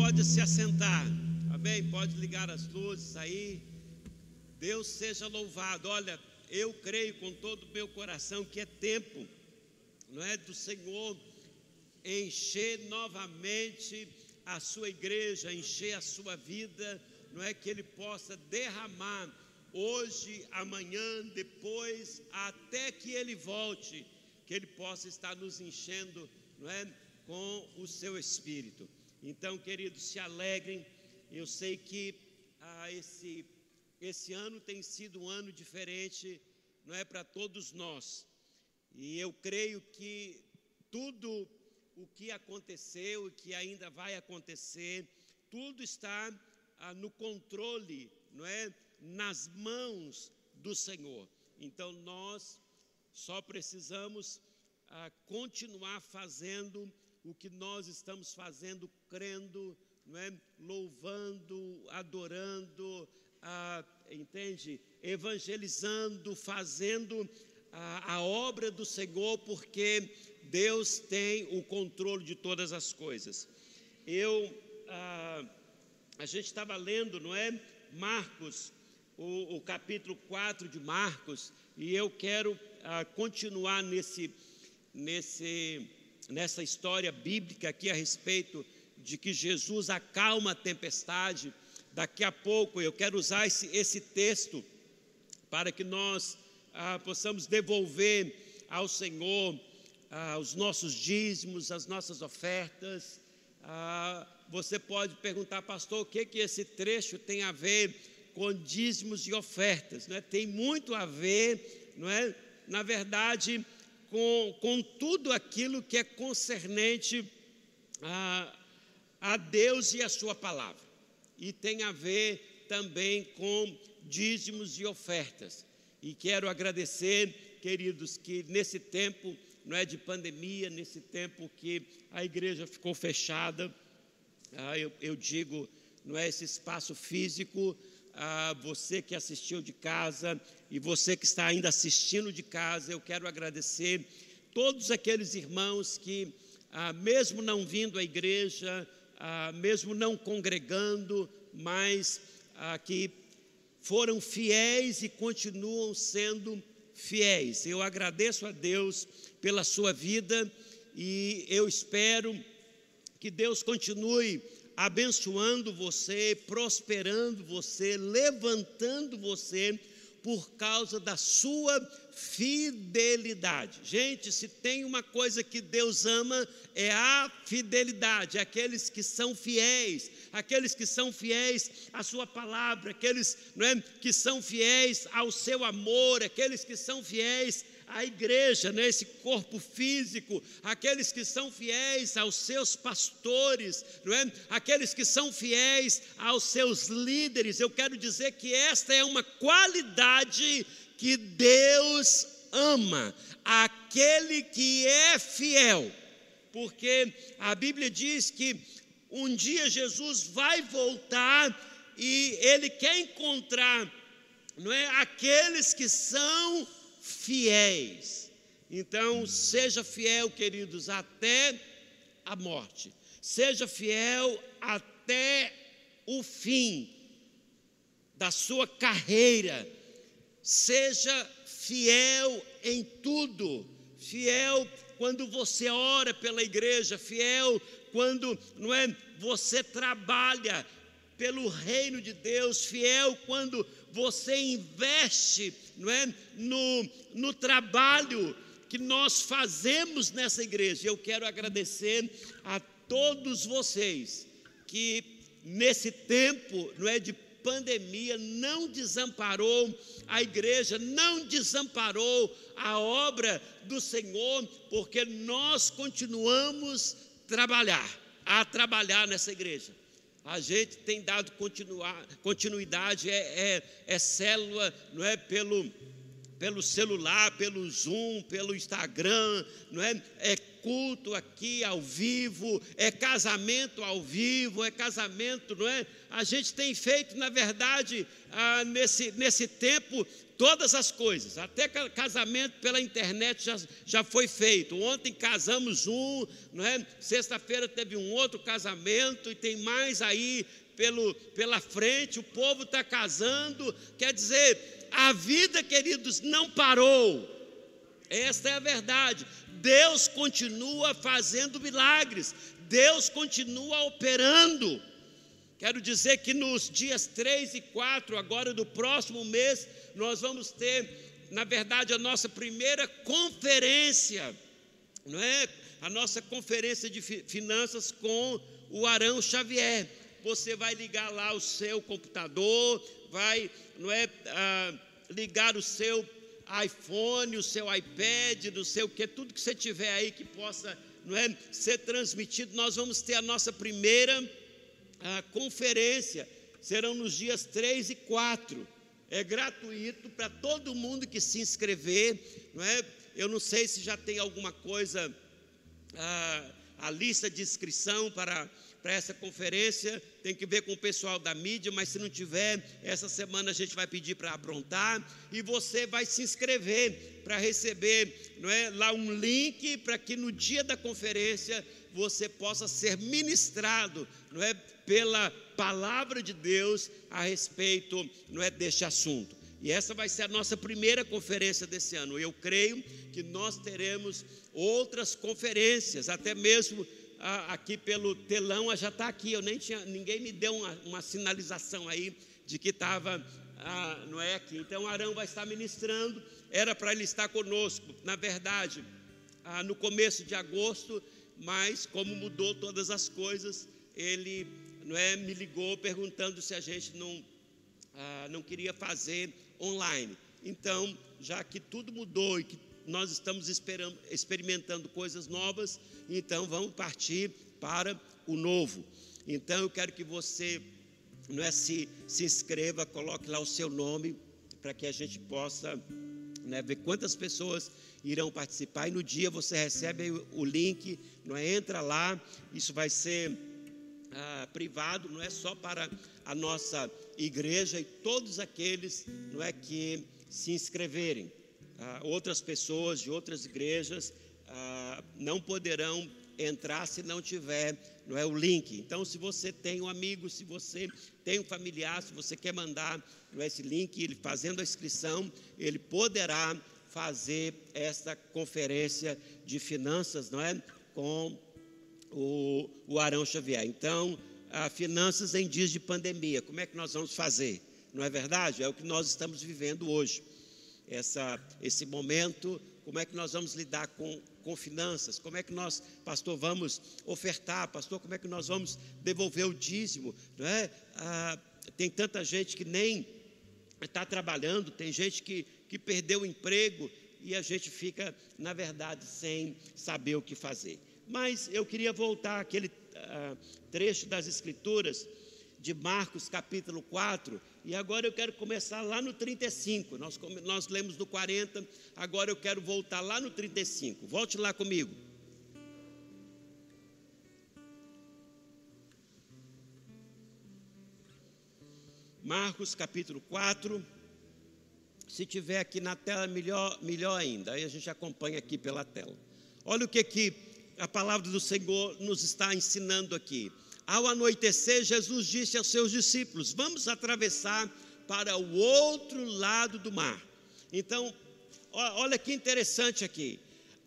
pode se assentar. Amém? Pode ligar as luzes aí. Deus seja louvado. Olha, eu creio com todo o meu coração que é tempo, não é do Senhor encher novamente a sua igreja, encher a sua vida, não é que ele possa derramar hoje, amanhã, depois, até que ele volte, que ele possa estar nos enchendo, não é, com o seu espírito. Então, queridos, se alegrem. Eu sei que ah, esse esse ano tem sido um ano diferente, não é para todos nós. E eu creio que tudo o que aconteceu e que ainda vai acontecer, tudo está ah, no controle, não é, nas mãos do Senhor. Então nós só precisamos ah, continuar fazendo o que nós estamos fazendo, crendo, não é, louvando, adorando, ah, entende? Evangelizando, fazendo a, a, obra do Senhor, porque Deus tem o controle de todas as coisas. Eu, ah, a gente estava lendo, não é? Marcos, o, o, capítulo 4 de Marcos, e eu quero ah, continuar nesse, nesse, nessa história bíblica aqui a respeito de que Jesus acalma a tempestade Daqui a pouco eu quero usar esse, esse texto para que nós ah, possamos devolver ao Senhor ah, os nossos dízimos, as nossas ofertas. Ah, você pode perguntar, pastor, o que, que esse trecho tem a ver com dízimos e ofertas? Não é? Tem muito a ver, não é? na verdade, com, com tudo aquilo que é concernente a, a Deus e a Sua palavra e tem a ver também com dízimos e ofertas. E quero agradecer, queridos, que nesse tempo, não é de pandemia, nesse tempo que a igreja ficou fechada, ah, eu, eu, digo, não é esse espaço físico, ah, você que assistiu de casa e você que está ainda assistindo de casa, eu quero agradecer todos aqueles irmãos que, ah, mesmo não vindo à igreja, ah, mesmo não congregando, mas ah, que foram fiéis e continuam sendo fiéis. Eu agradeço a Deus pela sua vida e eu espero que Deus continue abençoando você, prosperando você, levantando você por causa da sua fidelidade. Gente, se tem uma coisa que Deus ama, é a fidelidade, aqueles que são fiéis, aqueles que são fiéis à sua palavra, aqueles é, que são fiéis ao seu amor, aqueles que são fiéis à igreja, né, esse corpo físico, aqueles que são fiéis aos seus pastores, não é? aqueles que são fiéis aos seus líderes. Eu quero dizer que esta é uma qualidade que Deus ama, aquele que é fiel, porque a Bíblia diz que um dia Jesus vai voltar e ele quer encontrar, não é, aqueles que são fiéis. Então, seja fiel, queridos, até a morte. Seja fiel até o fim da sua carreira. Seja fiel em tudo. Fiel quando você ora pela igreja, fiel quando não é você trabalha pelo reino de Deus, fiel quando você investe não é, no, no trabalho que nós fazemos nessa igreja. Eu quero agradecer a todos vocês que nesse tempo não é de pandemia não desamparou a igreja, não desamparou a obra do Senhor, porque nós continuamos trabalhar, a trabalhar nessa igreja. A gente tem dado continuidade, é, é, é célula, não é pelo, pelo celular, pelo Zoom, pelo Instagram, não é? É culto aqui ao vivo, é casamento ao vivo, é casamento, não é? A gente tem feito, na verdade, ah, nesse, nesse tempo, todas as coisas, até casamento pela internet já, já foi feito. Ontem casamos um, não é? Sexta-feira teve um outro casamento e tem mais aí pelo, pela frente, o povo está casando. Quer dizer, a vida, queridos, não parou. Esta é a verdade. Deus continua fazendo milagres, Deus continua operando. Quero dizer que nos dias 3 e 4, agora do próximo mês, nós vamos ter, na verdade, a nossa primeira conferência, não é? A nossa conferência de finanças com o Arão Xavier. Você vai ligar lá o seu computador, vai, não é, ah, ligar o seu iPhone, o seu iPad, não sei o que, tudo que você tiver aí que possa não é, ser transmitido, nós vamos ter a nossa primeira a conferência, serão nos dias 3 e 4. É gratuito para todo mundo que se inscrever, não é? Eu não sei se já tem alguma coisa, a, a lista de inscrição para para essa conferência, tem que ver com o pessoal da mídia, mas se não tiver, essa semana a gente vai pedir para aprontar e você vai se inscrever para receber não é, lá um link para que no dia da conferência você possa ser ministrado não é, pela palavra de Deus a respeito não é, deste assunto. E essa vai ser a nossa primeira conferência desse ano. Eu creio que nós teremos outras conferências, até mesmo aqui pelo telão, já está aqui. Eu nem tinha, ninguém me deu uma, uma sinalização aí de que estava, ah, não é aqui. Então Arão vai estar ministrando. Era para ele estar conosco, na verdade, ah, no começo de agosto, mas como mudou todas as coisas, ele não é, me ligou perguntando se a gente não, ah, não queria fazer online. Então, já que tudo mudou e que nós estamos experimentando coisas novas, então vamos partir para o novo. Então eu quero que você não é, se, se inscreva, coloque lá o seu nome, para que a gente possa né, ver quantas pessoas irão participar. E no dia você recebe o link, não é, entra lá, isso vai ser ah, privado, não é só para a nossa igreja e todos aqueles não é, que se inscreverem ah, outras pessoas de outras igrejas ah, não poderão entrar se não tiver não é o link. Então, se você tem um amigo, se você tem um familiar, se você quer mandar não é, esse link, ele fazendo a inscrição, ele poderá fazer esta conferência de finanças, não é, com o, o Arão Xavier. Então, a finanças em dias de pandemia, como é que nós vamos fazer? Não é verdade? É o que nós estamos vivendo hoje essa, esse momento, como é que nós vamos lidar com, com finanças, como é que nós, pastor, vamos ofertar, pastor, como é que nós vamos devolver o dízimo, não é? Ah, tem tanta gente que nem está trabalhando, tem gente que, que perdeu o emprego e a gente fica, na verdade, sem saber o que fazer. Mas eu queria voltar àquele ah, trecho das Escrituras de Marcos capítulo 4, e agora eu quero começar lá no 35. Nós, nós lemos no 40, agora eu quero voltar lá no 35. Volte lá comigo. Marcos capítulo 4. Se tiver aqui na tela, melhor, melhor ainda. Aí a gente acompanha aqui pela tela. Olha o que, que a palavra do Senhor nos está ensinando aqui. Ao anoitecer, Jesus disse aos seus discípulos: Vamos atravessar para o outro lado do mar. Então, olha que interessante aqui.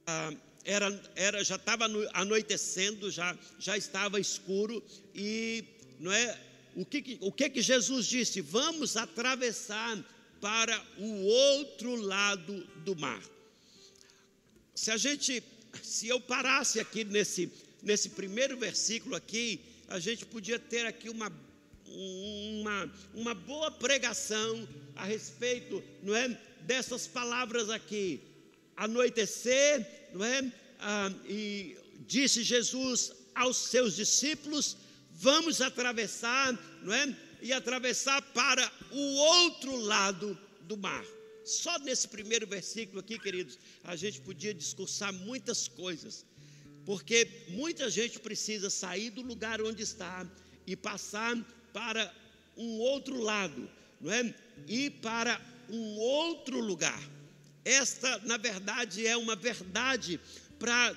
Ah, era, era, já estava anoitecendo, já, já estava escuro, e não é, o, que, o que, que Jesus disse? Vamos atravessar para o outro lado do mar. Se a gente, se eu parasse aqui nesse, nesse primeiro versículo aqui, a gente podia ter aqui uma, uma, uma boa pregação a respeito, não é, dessas palavras aqui. Anoitecer, não é? Ah, e disse Jesus aos seus discípulos: vamos atravessar, não é? E atravessar para o outro lado do mar. Só nesse primeiro versículo aqui, queridos, a gente podia discursar muitas coisas. Porque muita gente precisa sair do lugar onde está e passar para um outro lado, não é? Ir para um outro lugar. Esta, na verdade, é uma verdade para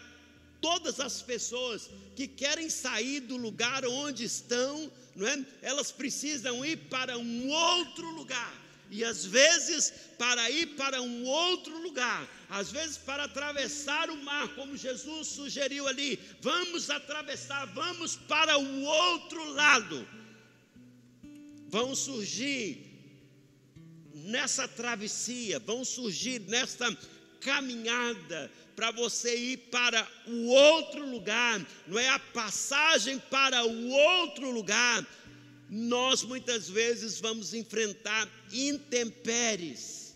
todas as pessoas que querem sair do lugar onde estão, não é? Elas precisam ir para um outro lugar. E às vezes, para ir para um outro lugar, às vezes para atravessar o mar, como Jesus sugeriu ali, vamos atravessar, vamos para o outro lado. Vão surgir nessa travessia, vão surgir nessa caminhada para você ir para o outro lugar, não é a passagem para o outro lugar. Nós muitas vezes vamos enfrentar intempéries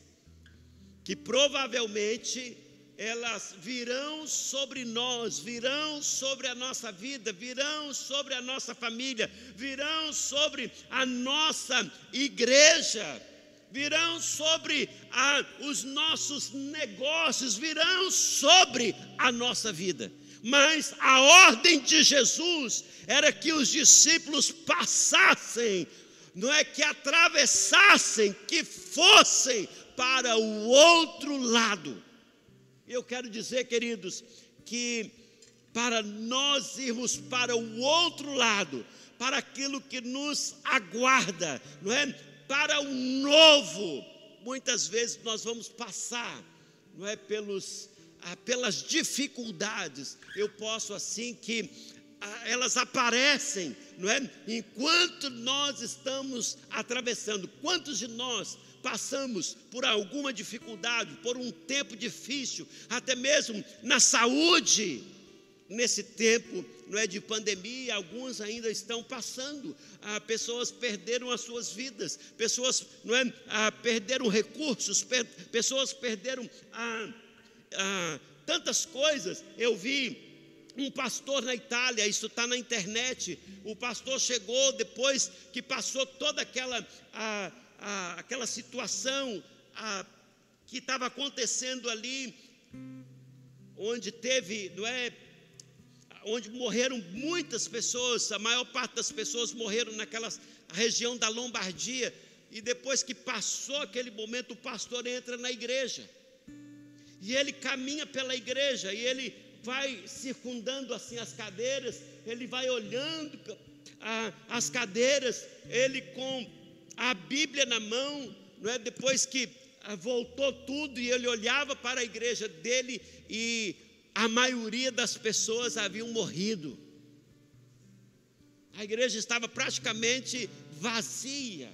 que provavelmente elas virão sobre nós, virão sobre a nossa vida, virão sobre a nossa família, virão sobre a nossa igreja virão sobre a, os nossos negócios, virão sobre a nossa vida. Mas a ordem de Jesus era que os discípulos passassem, não é que atravessassem, que fossem para o outro lado. Eu quero dizer, queridos, que para nós irmos para o outro lado, para aquilo que nos aguarda, não é? para o novo, muitas vezes nós vamos passar, não é pelos pelas dificuldades. Eu posso assim que ah, elas aparecem, não é? Enquanto nós estamos atravessando, quantos de nós passamos por alguma dificuldade, por um tempo difícil, até mesmo na saúde, nesse tempo não é de pandemia, alguns ainda estão passando. Ah, pessoas perderam as suas vidas, pessoas não é, ah, perderam recursos, per, pessoas perderam ah, ah, tantas coisas. Eu vi um pastor na Itália, isso está na internet. O pastor chegou depois que passou toda aquela, aquela situação que estava acontecendo ali, onde teve, não é? onde morreram muitas pessoas, a maior parte das pessoas morreram naquela região da Lombardia. E depois que passou aquele momento, o pastor entra na igreja. E ele caminha pela igreja e ele vai circundando assim as cadeiras, ele vai olhando as cadeiras, ele com a Bíblia na mão, não é? Depois que ah, voltou tudo e ele olhava para a igreja dele e a maioria das pessoas haviam morrido. A igreja estava praticamente vazia.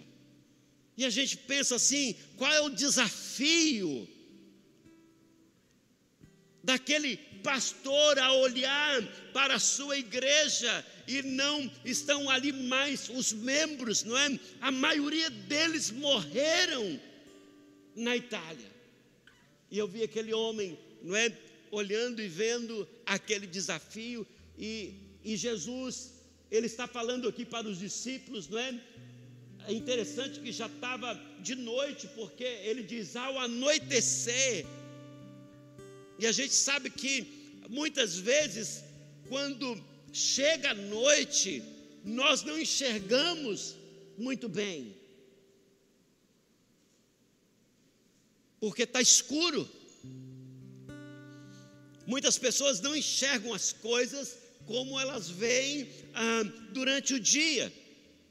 E a gente pensa assim: qual é o desafio daquele pastor a olhar para a sua igreja e não estão ali mais os membros, não é? A maioria deles morreram na Itália. E eu vi aquele homem, não é? olhando e vendo aquele desafio, e, e Jesus, ele está falando aqui para os discípulos, não é? É interessante que já estava de noite, porque ele diz ao anoitecer, e a gente sabe que muitas vezes, quando chega a noite, nós não enxergamos muito bem, porque está escuro. Muitas pessoas não enxergam as coisas como elas veem ah, durante o dia.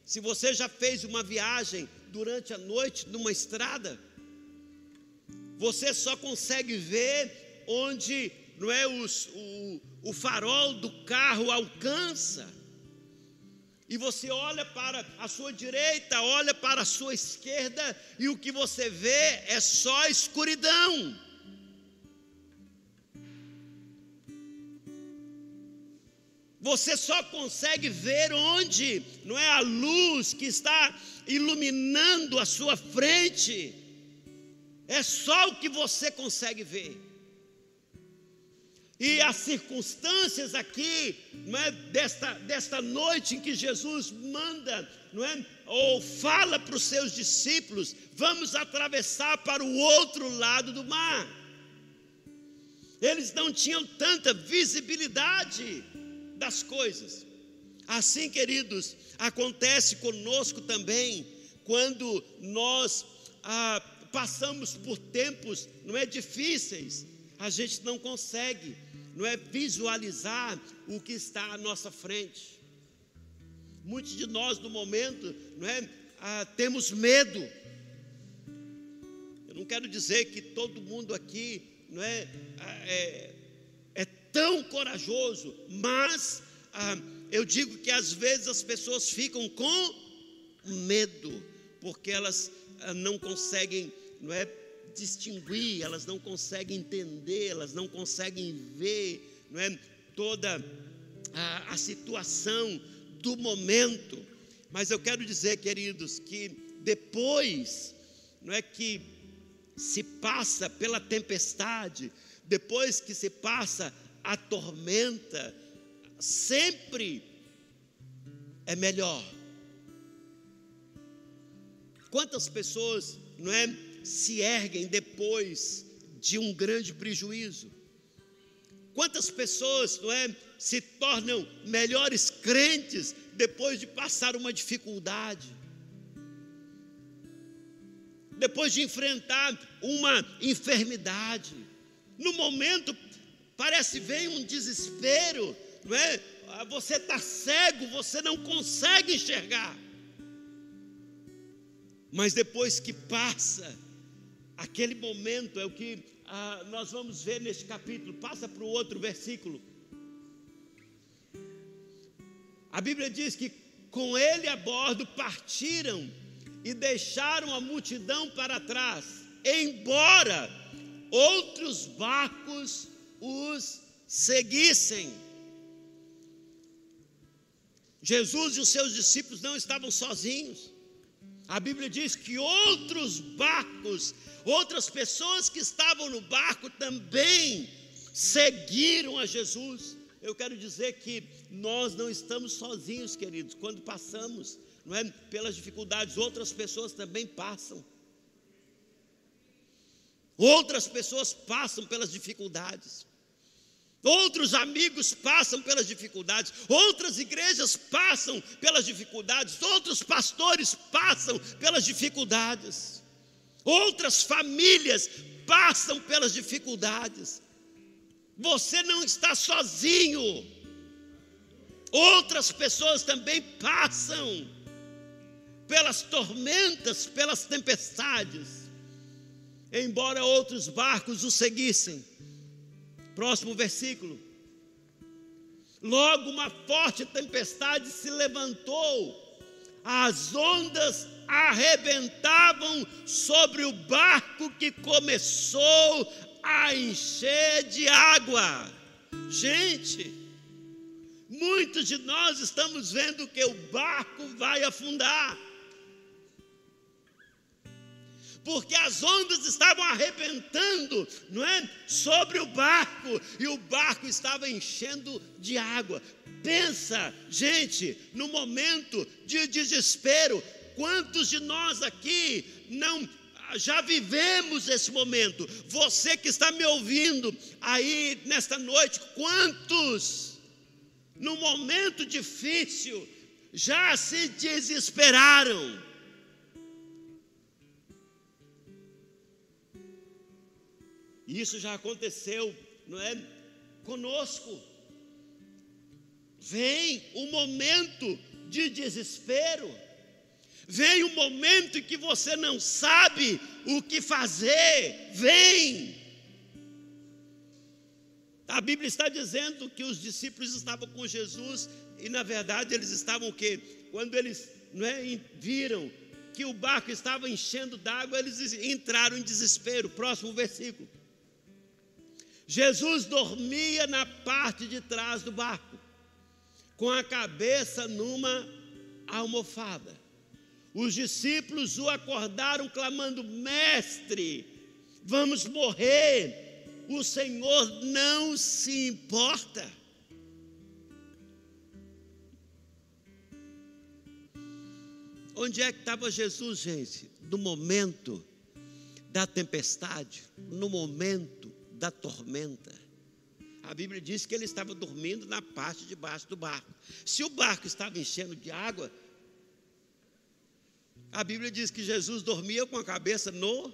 Se você já fez uma viagem durante a noite numa estrada, você só consegue ver onde não é os, o, o farol do carro alcança. E você olha para a sua direita, olha para a sua esquerda, e o que você vê é só escuridão. Você só consegue ver onde não é a luz que está iluminando a sua frente. É só o que você consegue ver. E as circunstâncias aqui, não é, desta, desta noite em que Jesus manda, não é, ou fala para os seus discípulos, vamos atravessar para o outro lado do mar. eles não tinham tanta visibilidade das coisas. Assim, queridos, acontece conosco também quando nós ah, passamos por tempos, não é difíceis, a gente não consegue, não é visualizar o que está à nossa frente. Muitos de nós no momento, não é, ah, temos medo. Eu não quero dizer que todo mundo aqui, não é, ah, é, é tão corajoso, mas ah, eu digo que às vezes as pessoas ficam com medo, porque elas ah, não conseguem, não é, distinguir, elas não conseguem entender, elas não conseguem ver, não é, toda a, a situação do momento. Mas eu quero dizer, queridos, que depois, não é que se passa pela tempestade, depois que se passa a tormenta, sempre é melhor. Quantas pessoas, não é, se erguem depois de um grande prejuízo? Quantas pessoas, não é, se tornam melhores crentes depois de passar uma dificuldade? Depois de enfrentar uma enfermidade? No momento parece vem um desespero, não é? Ah, você está cego, você não consegue enxergar. Mas depois que passa, aquele momento é o que ah, nós vamos ver neste capítulo. Passa para o outro versículo. A Bíblia diz que com ele a bordo partiram e deixaram a multidão para trás, embora outros barcos os seguissem. Jesus e os seus discípulos não estavam sozinhos. A Bíblia diz que outros barcos, outras pessoas que estavam no barco também seguiram a Jesus. Eu quero dizer que nós não estamos sozinhos, queridos. Quando passamos, não é, pelas dificuldades, outras pessoas também passam. Outras pessoas passam pelas dificuldades. Outros amigos passam pelas dificuldades, outras igrejas passam pelas dificuldades, outros pastores passam pelas dificuldades, outras famílias passam pelas dificuldades. Você não está sozinho. Outras pessoas também passam pelas tormentas, pelas tempestades, embora outros barcos o seguissem Próximo versículo. Logo uma forte tempestade se levantou, as ondas arrebentavam sobre o barco que começou a encher de água. Gente, muitos de nós estamos vendo que o barco vai afundar porque as ondas estavam arrebentando, não é? Sobre o barco, e o barco estava enchendo de água. Pensa, gente, no momento de desespero, quantos de nós aqui não já vivemos esse momento? Você que está me ouvindo aí nesta noite, quantos no momento difícil já se desesperaram? Isso já aconteceu, não é? Conosco. Vem um momento de desespero. Vem um momento em que você não sabe o que fazer. Vem. A Bíblia está dizendo que os discípulos estavam com Jesus e na verdade eles estavam o quê? Quando eles não é, viram que o barco estava enchendo d'água, eles entraram em desespero. Próximo versículo. Jesus dormia na parte de trás do barco, com a cabeça numa almofada. Os discípulos o acordaram, clamando: Mestre, vamos morrer. O Senhor não se importa. Onde é que estava Jesus, gente? No momento da tempestade, no momento da tormenta. A Bíblia diz que ele estava dormindo na parte de baixo do barco. Se o barco estava enchendo de água, a Bíblia diz que Jesus dormia com a cabeça no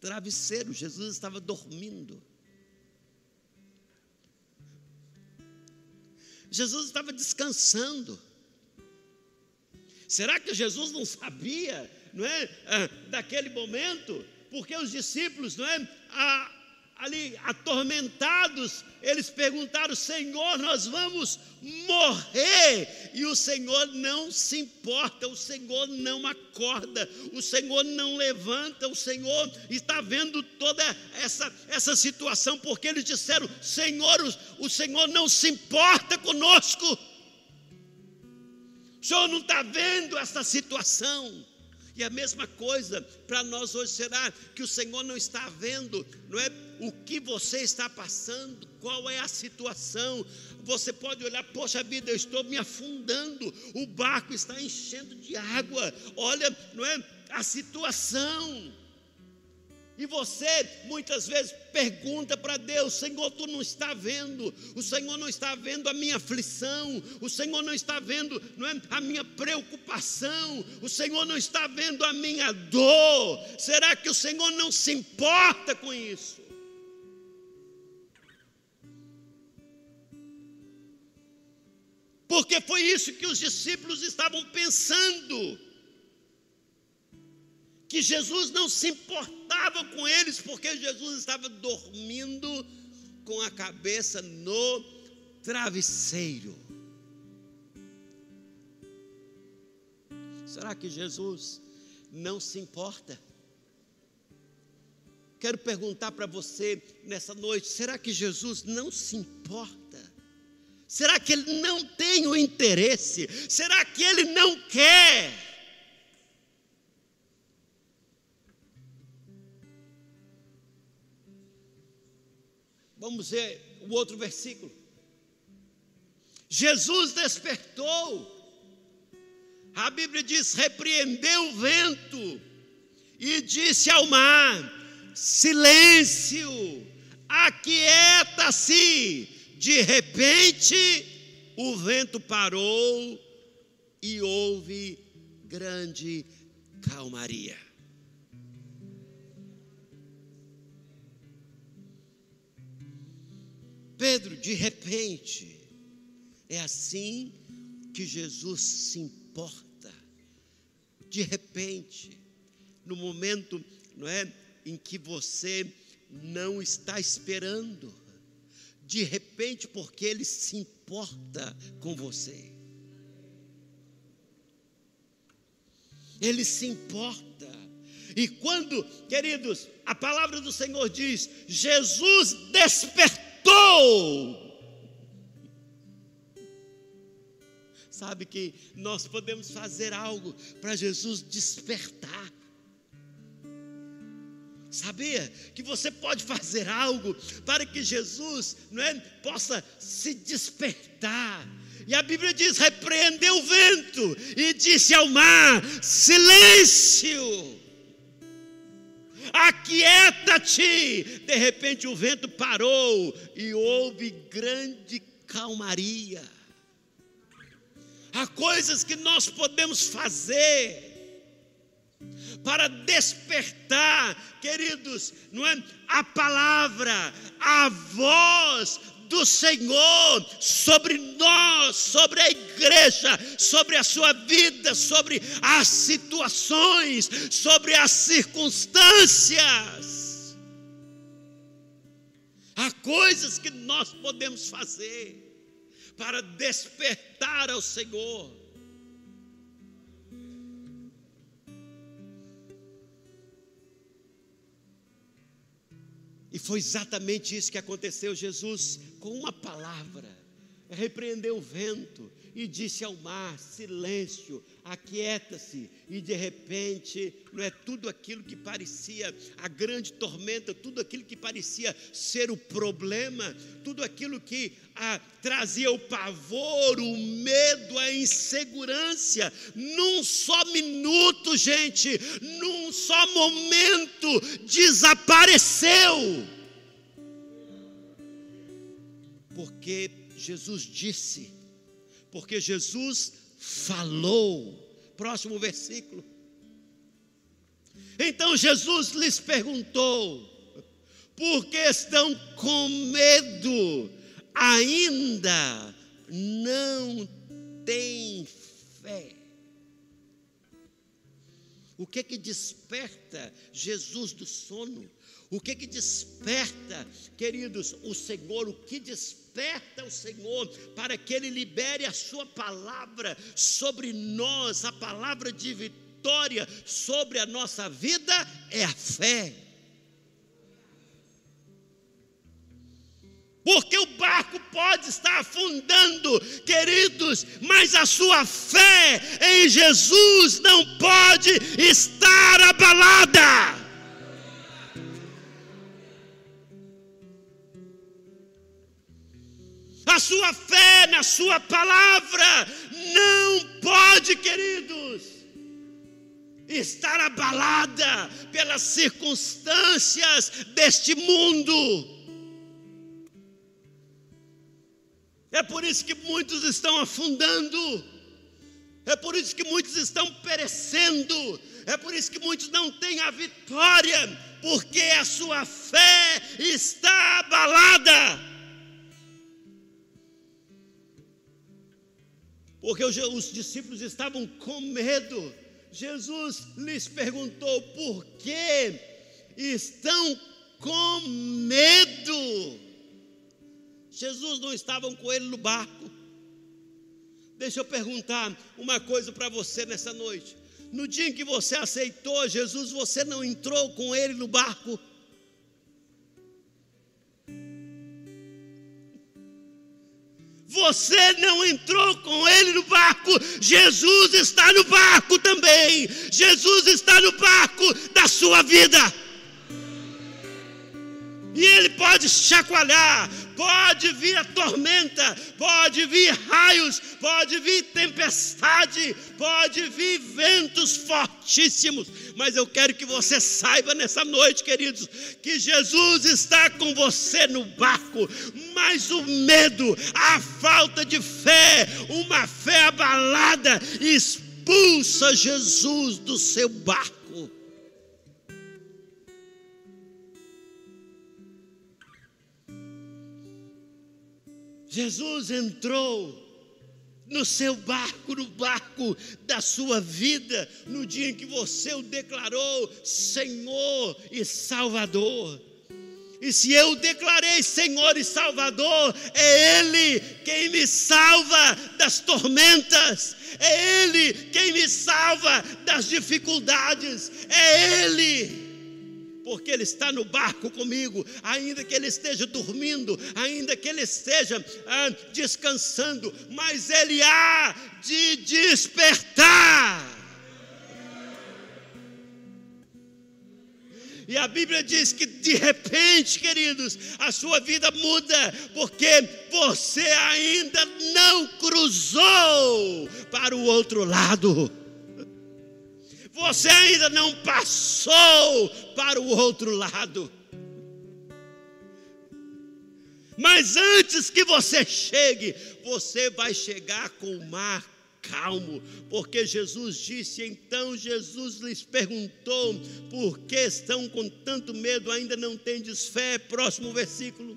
travesseiro. Jesus estava dormindo. Jesus estava descansando. Será que Jesus não sabia, não é, ah, daquele momento? Porque os discípulos, não é, ah, ali atormentados, eles perguntaram: Senhor, nós vamos morrer. E o Senhor não se importa, o Senhor não acorda, o Senhor não levanta, o Senhor está vendo toda essa, essa situação, porque eles disseram: Senhor, o, o Senhor não se importa conosco. O Senhor não está vendo essa situação. E a mesma coisa para nós hoje será que o Senhor não está vendo, não é o que você está passando, qual é a situação. Você pode olhar, poxa vida, eu estou me afundando, o barco está enchendo de água. Olha, não é a situação. E você muitas vezes pergunta para Deus: Senhor, tu não está vendo, o Senhor não está vendo a minha aflição, o Senhor não está vendo não é, a minha preocupação, o Senhor não está vendo a minha dor. Será que o Senhor não se importa com isso? Porque foi isso que os discípulos estavam pensando que Jesus não se importava com eles, porque Jesus estava dormindo com a cabeça no travesseiro. Será que Jesus não se importa? Quero perguntar para você nessa noite: será que Jesus não se importa? Será que ele não tem o interesse? Será que ele não quer? Vamos ver o outro versículo. Jesus despertou. A Bíblia diz: repreendeu o vento e disse ao mar: silêncio, aquieta-se. De repente, o vento parou e houve grande calmaria. Pedro, de repente, é assim que Jesus se importa. De repente, no momento, não é, em que você não está esperando. De repente, porque ele se importa com você. Ele se importa. E quando, queridos, a palavra do Senhor diz: Jesus despertou despertou. Sabe que nós podemos fazer algo para Jesus despertar. Sabia que você pode fazer algo para que Jesus não é, possa se despertar. E a Bíblia diz: repreendeu o vento e disse ao mar: silêncio aquieta-te. De repente o vento parou e houve grande calmaria. Há coisas que nós podemos fazer para despertar, queridos, não é? A palavra, a voz do Senhor sobre nós, sobre a igreja, sobre a sua vida, sobre as situações, sobre as circunstâncias. Há coisas que nós podemos fazer para despertar ao Senhor. E foi exatamente isso que aconteceu. Jesus, com uma palavra, repreendeu o vento e disse ao mar: silêncio, aquieta-se. E de repente, não é tudo aquilo que parecia a grande tormenta, tudo aquilo que parecia ser o problema, tudo aquilo que ah, trazia o pavor, o medo, a insegurança, num só minuto, gente, num só momento, desapareceu. Porque Jesus disse, porque Jesus falou. Próximo versículo. Então Jesus lhes perguntou: por que estão com medo? Ainda não têm fé. O que que desperta Jesus do sono? O que que desperta, queridos, o Senhor? O que desperta o Senhor para que Ele libere a Sua palavra sobre nós, a palavra de vitória sobre a nossa vida é a fé. Porque o barco pode estar afundando, queridos, mas a sua fé em Jesus não pode estar abalada. A sua fé na sua palavra não pode, queridos, estar abalada pelas circunstâncias deste mundo. É por isso que muitos estão afundando. É por isso que muitos estão perecendo. É por isso que muitos não têm a vitória, porque a sua fé está abalada. Porque os discípulos estavam com medo. Jesus lhes perguntou: por que estão com medo? Jesus não estava com ele no barco. Deixa eu perguntar uma coisa para você nessa noite. No dia em que você aceitou Jesus, você não entrou com ele no barco? Você não entrou com ele no barco, Jesus está no barco também. Jesus está no barco da sua vida. E ele pode chacoalhar, pode vir a tormenta, pode vir raios, pode vir tempestade, pode vir ventos fortíssimos, mas eu quero que você saiba nessa noite, queridos, que Jesus está com você no barco, mas o medo, a falta de fé, uma fé abalada, expulsa Jesus do seu barco. Jesus entrou no seu barco, no barco da sua vida, no dia em que você o declarou Senhor e Salvador. E se eu declarei Senhor e Salvador, é Ele quem me salva das tormentas, é Ele quem me salva das dificuldades, é Ele porque Ele está no barco comigo, ainda que Ele esteja dormindo, ainda que Ele esteja ah, descansando, mas Ele há de despertar. E a Bíblia diz que de repente, queridos, a sua vida muda, porque você ainda não cruzou para o outro lado. Você ainda não passou para o outro lado. Mas antes que você chegue, você vai chegar com o mar calmo, porque Jesus disse: então Jesus lhes perguntou: por que estão com tanto medo? Ainda não tendes fé? Próximo versículo.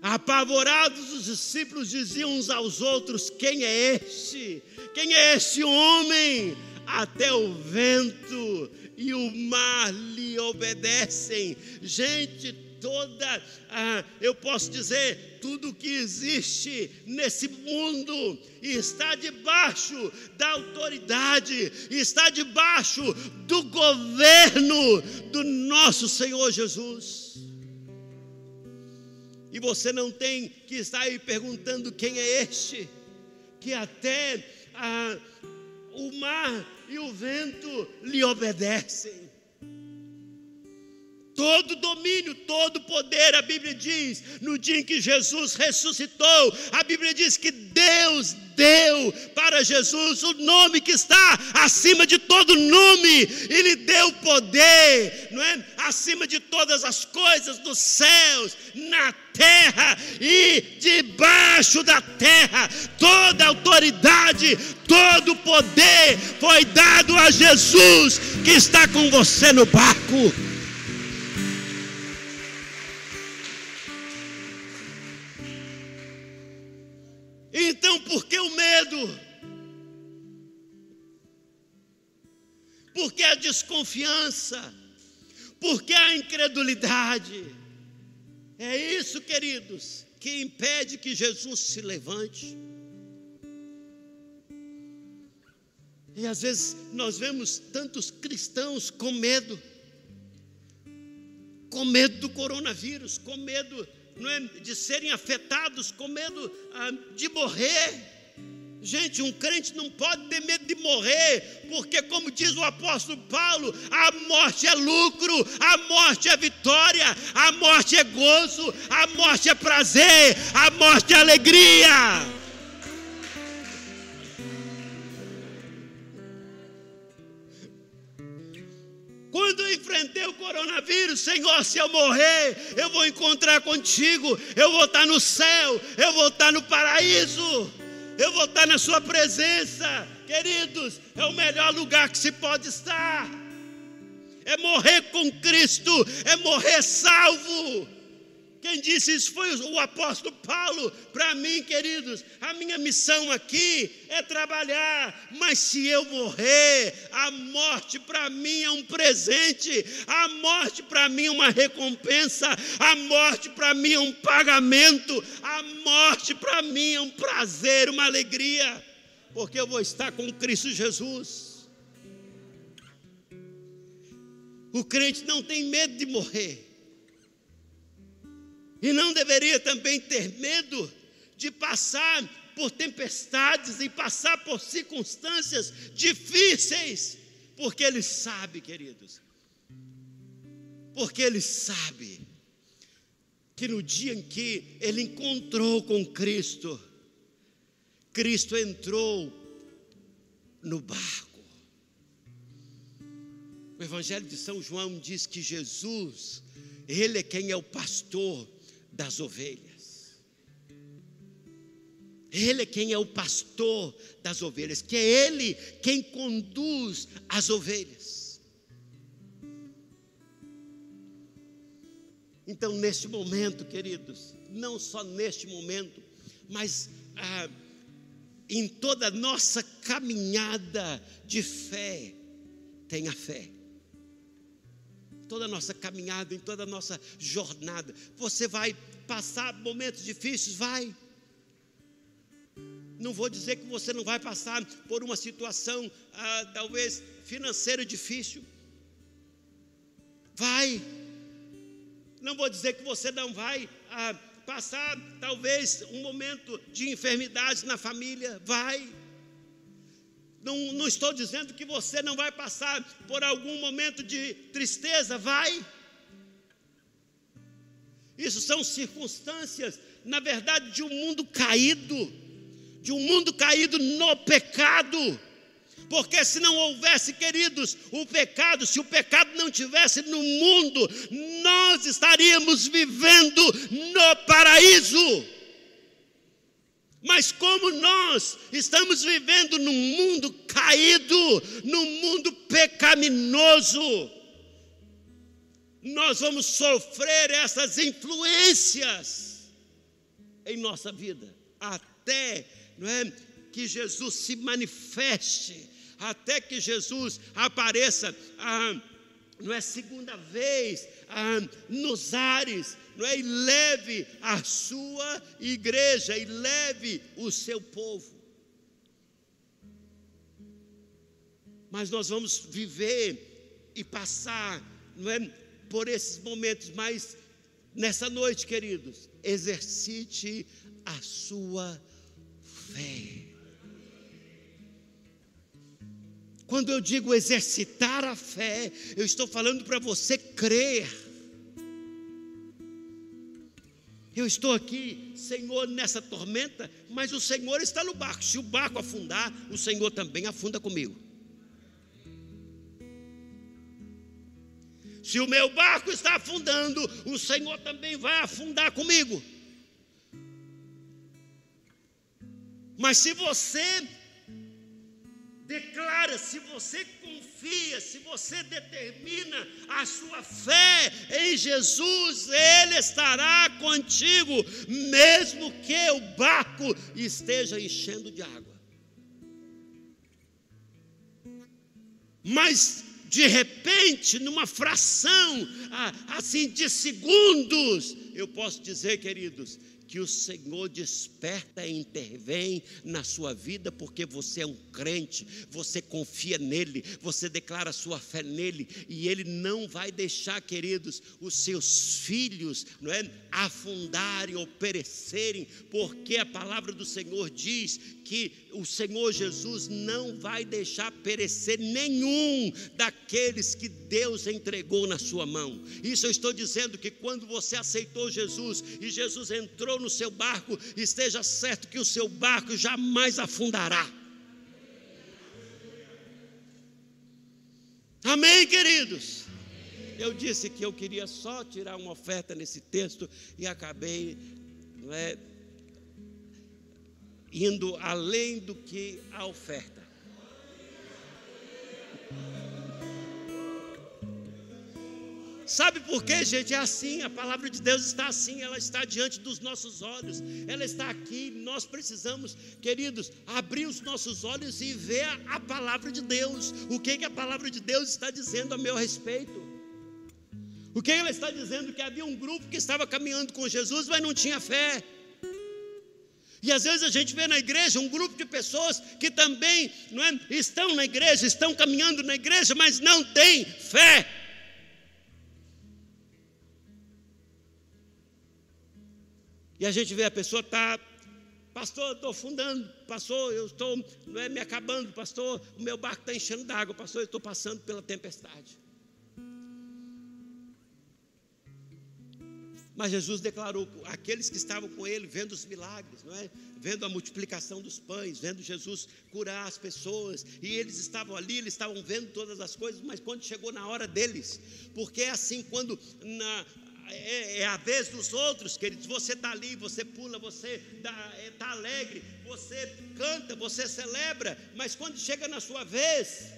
Apavorados, os discípulos diziam uns aos outros: Quem é este? Quem é este homem? Até o vento e o mar lhe obedecem. Gente toda, ah, eu posso dizer, tudo que existe nesse mundo está debaixo da autoridade, está debaixo do governo do nosso Senhor Jesus. E você não tem que estar aí perguntando quem é este, que até ah, o mar e o vento lhe obedecem. Todo domínio, todo poder, a Bíblia diz, no dia em que Jesus ressuscitou, a Bíblia diz que Deus deu para Jesus o nome que está acima de todo nome, Ele deu poder, não é? Acima de todas as coisas dos céus, na terra e debaixo da terra, toda autoridade, todo poder foi dado a Jesus que está com você no barco. Então, por que o medo? Por que a desconfiança? Por que a incredulidade? É isso, queridos, que impede que Jesus se levante. E às vezes nós vemos tantos cristãos com medo, com medo do coronavírus, com medo é, de serem afetados, com medo ah, de morrer. Gente, um crente não pode ter medo de morrer, porque, como diz o apóstolo Paulo, a morte é lucro, a morte é vitória, a morte é gozo, a morte é prazer, a morte é alegria. Quando eu enfrentei o coronavírus, Senhor, se eu morrer, eu vou encontrar contigo, eu vou estar no céu, eu vou estar no paraíso, eu vou estar na Sua presença, queridos, é o melhor lugar que se pode estar. É morrer com Cristo, é morrer salvo. Quem disse isso foi o apóstolo Paulo. Para mim, queridos, a minha missão aqui é trabalhar, mas se eu morrer, a morte para mim é um presente, a morte para mim é uma recompensa, a morte para mim é um pagamento, a morte para mim é um prazer, uma alegria, porque eu vou estar com Cristo Jesus. O crente não tem medo de morrer. E não deveria também ter medo de passar por tempestades e passar por circunstâncias difíceis, porque ele sabe, queridos, porque ele sabe que no dia em que ele encontrou com Cristo, Cristo entrou no barco. O Evangelho de São João diz que Jesus, Ele é quem é o pastor das ovelhas. Ele é quem é o pastor das ovelhas, que é Ele quem conduz as ovelhas. Então, neste momento, queridos, não só neste momento, mas ah, em toda a nossa caminhada de fé, tenha fé toda a nossa caminhada, em toda a nossa jornada. Você vai passar momentos difíceis? Vai. Não vou dizer que você não vai passar por uma situação, ah, talvez financeira difícil. Vai. Não vou dizer que você não vai ah, passar, talvez, um momento de enfermidade na família. Vai. Não, não estou dizendo que você não vai passar por algum momento de tristeza, vai. Isso são circunstâncias, na verdade, de um mundo caído, de um mundo caído no pecado. Porque se não houvesse, queridos, o pecado, se o pecado não tivesse no mundo, nós estaríamos vivendo no paraíso. Mas como nós estamos vivendo num mundo caído, num mundo pecaminoso, nós vamos sofrer essas influências em nossa vida, até não é, que Jesus se manifeste, até que Jesus apareça, ah, não é segunda vez, ah, nos ares, não é? E leve a sua igreja e leve o seu povo. Mas nós vamos viver e passar, não é, por esses momentos, mas nessa noite, queridos, exercite a sua fé. Quando eu digo exercitar a fé, eu estou falando para você crer. Eu estou aqui, Senhor, nessa tormenta, mas o Senhor está no barco. Se o barco afundar, o Senhor também afunda comigo. Se o meu barco está afundando, o Senhor também vai afundar comigo. Mas se você declara, se você confia, se você determina a sua fé em Jesus, Ele estará contigo, mesmo que o barco esteja enchendo de água. Mas de repente, numa fração assim de segundos, eu posso dizer, queridos, que o Senhor desperta e intervém na sua vida, porque você é um crente, você confia nele, você declara sua fé nele, e ele não vai deixar, queridos, os seus filhos, não é, afundarem ou perecerem, porque a palavra do Senhor diz que o Senhor Jesus não vai deixar perecer nenhum daqueles que Deus entregou na sua mão. Isso eu estou dizendo que quando você aceitou Jesus e Jesus entrou no seu barco, esteja certo que o seu barco jamais afundará. Amém, queridos? Eu disse que eu queria só tirar uma oferta nesse texto e acabei não é, indo além do que a oferta. Sabe por quê, gente? É assim, a palavra de Deus está assim, ela está diante dos nossos olhos, ela está aqui. Nós precisamos, queridos, abrir os nossos olhos e ver a palavra de Deus. O que, que a palavra de Deus está dizendo a meu respeito? O que ela está dizendo? Que havia um grupo que estava caminhando com Jesus, mas não tinha fé. E às vezes a gente vê na igreja um grupo de pessoas que também não é, estão na igreja, estão caminhando na igreja, mas não têm fé. E a gente vê a pessoa está, pastor, estou afundando, pastor, eu estou é, me acabando, pastor, o meu barco está enchendo d'água, pastor, eu estou passando pela tempestade. Mas Jesus declarou: aqueles que estavam com ele, vendo os milagres, não é? vendo a multiplicação dos pães, vendo Jesus curar as pessoas, e eles estavam ali, eles estavam vendo todas as coisas, mas quando chegou na hora deles, porque é assim, quando na, é, é, a vez dos outros, queridos. Você está ali, você pula, você está é, alegre, você canta, você celebra, mas quando chega na sua vez,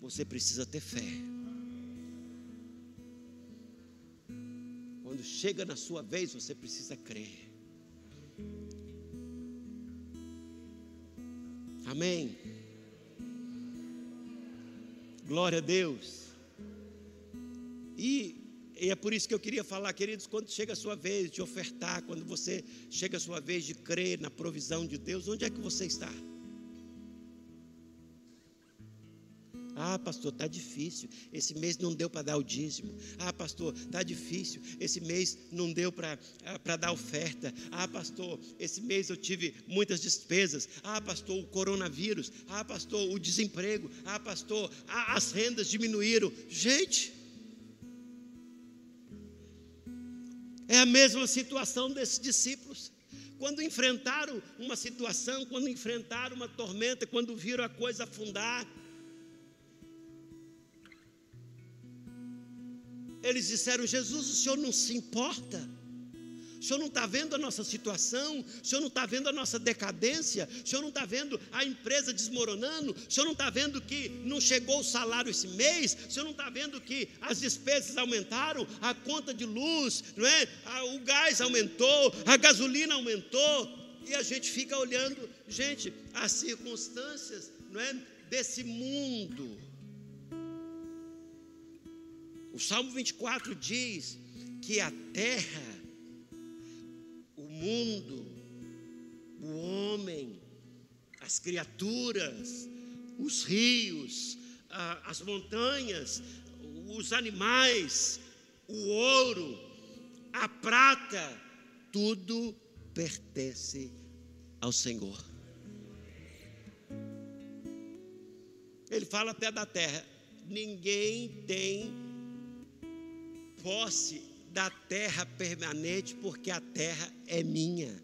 você precisa ter fé. Quando chega na sua vez, você precisa crer. Amém. Glória a Deus. E, e, é por isso que eu queria falar, queridos, quando chega a sua vez de ofertar, quando você chega a sua vez de crer na provisão de Deus, onde é que você está? Ah, pastor, está difícil. Esse mês não deu para dar o dízimo. Ah, pastor, está difícil. Esse mês não deu para ah, dar oferta. Ah, pastor, esse mês eu tive muitas despesas. Ah, pastor, o coronavírus. Ah, pastor, o desemprego. Ah, pastor, as rendas diminuíram. Gente, é a mesma situação desses discípulos quando enfrentaram uma situação, quando enfrentaram uma tormenta, quando viram a coisa afundar, Eles disseram: Jesus, o senhor não se importa? O senhor não está vendo a nossa situação? O senhor não está vendo a nossa decadência? O senhor não está vendo a empresa desmoronando? O senhor não está vendo que não chegou o salário esse mês? O senhor não está vendo que as despesas aumentaram? A conta de luz, não é? o gás aumentou, a gasolina aumentou. E a gente fica olhando, gente, as circunstâncias, não é? Desse mundo o Salmo 24 diz que a terra, o mundo, o homem, as criaturas, os rios, as montanhas, os animais, o ouro, a prata, tudo pertence ao Senhor. Ele fala até da terra: ninguém tem posse da terra permanente, porque a terra é minha.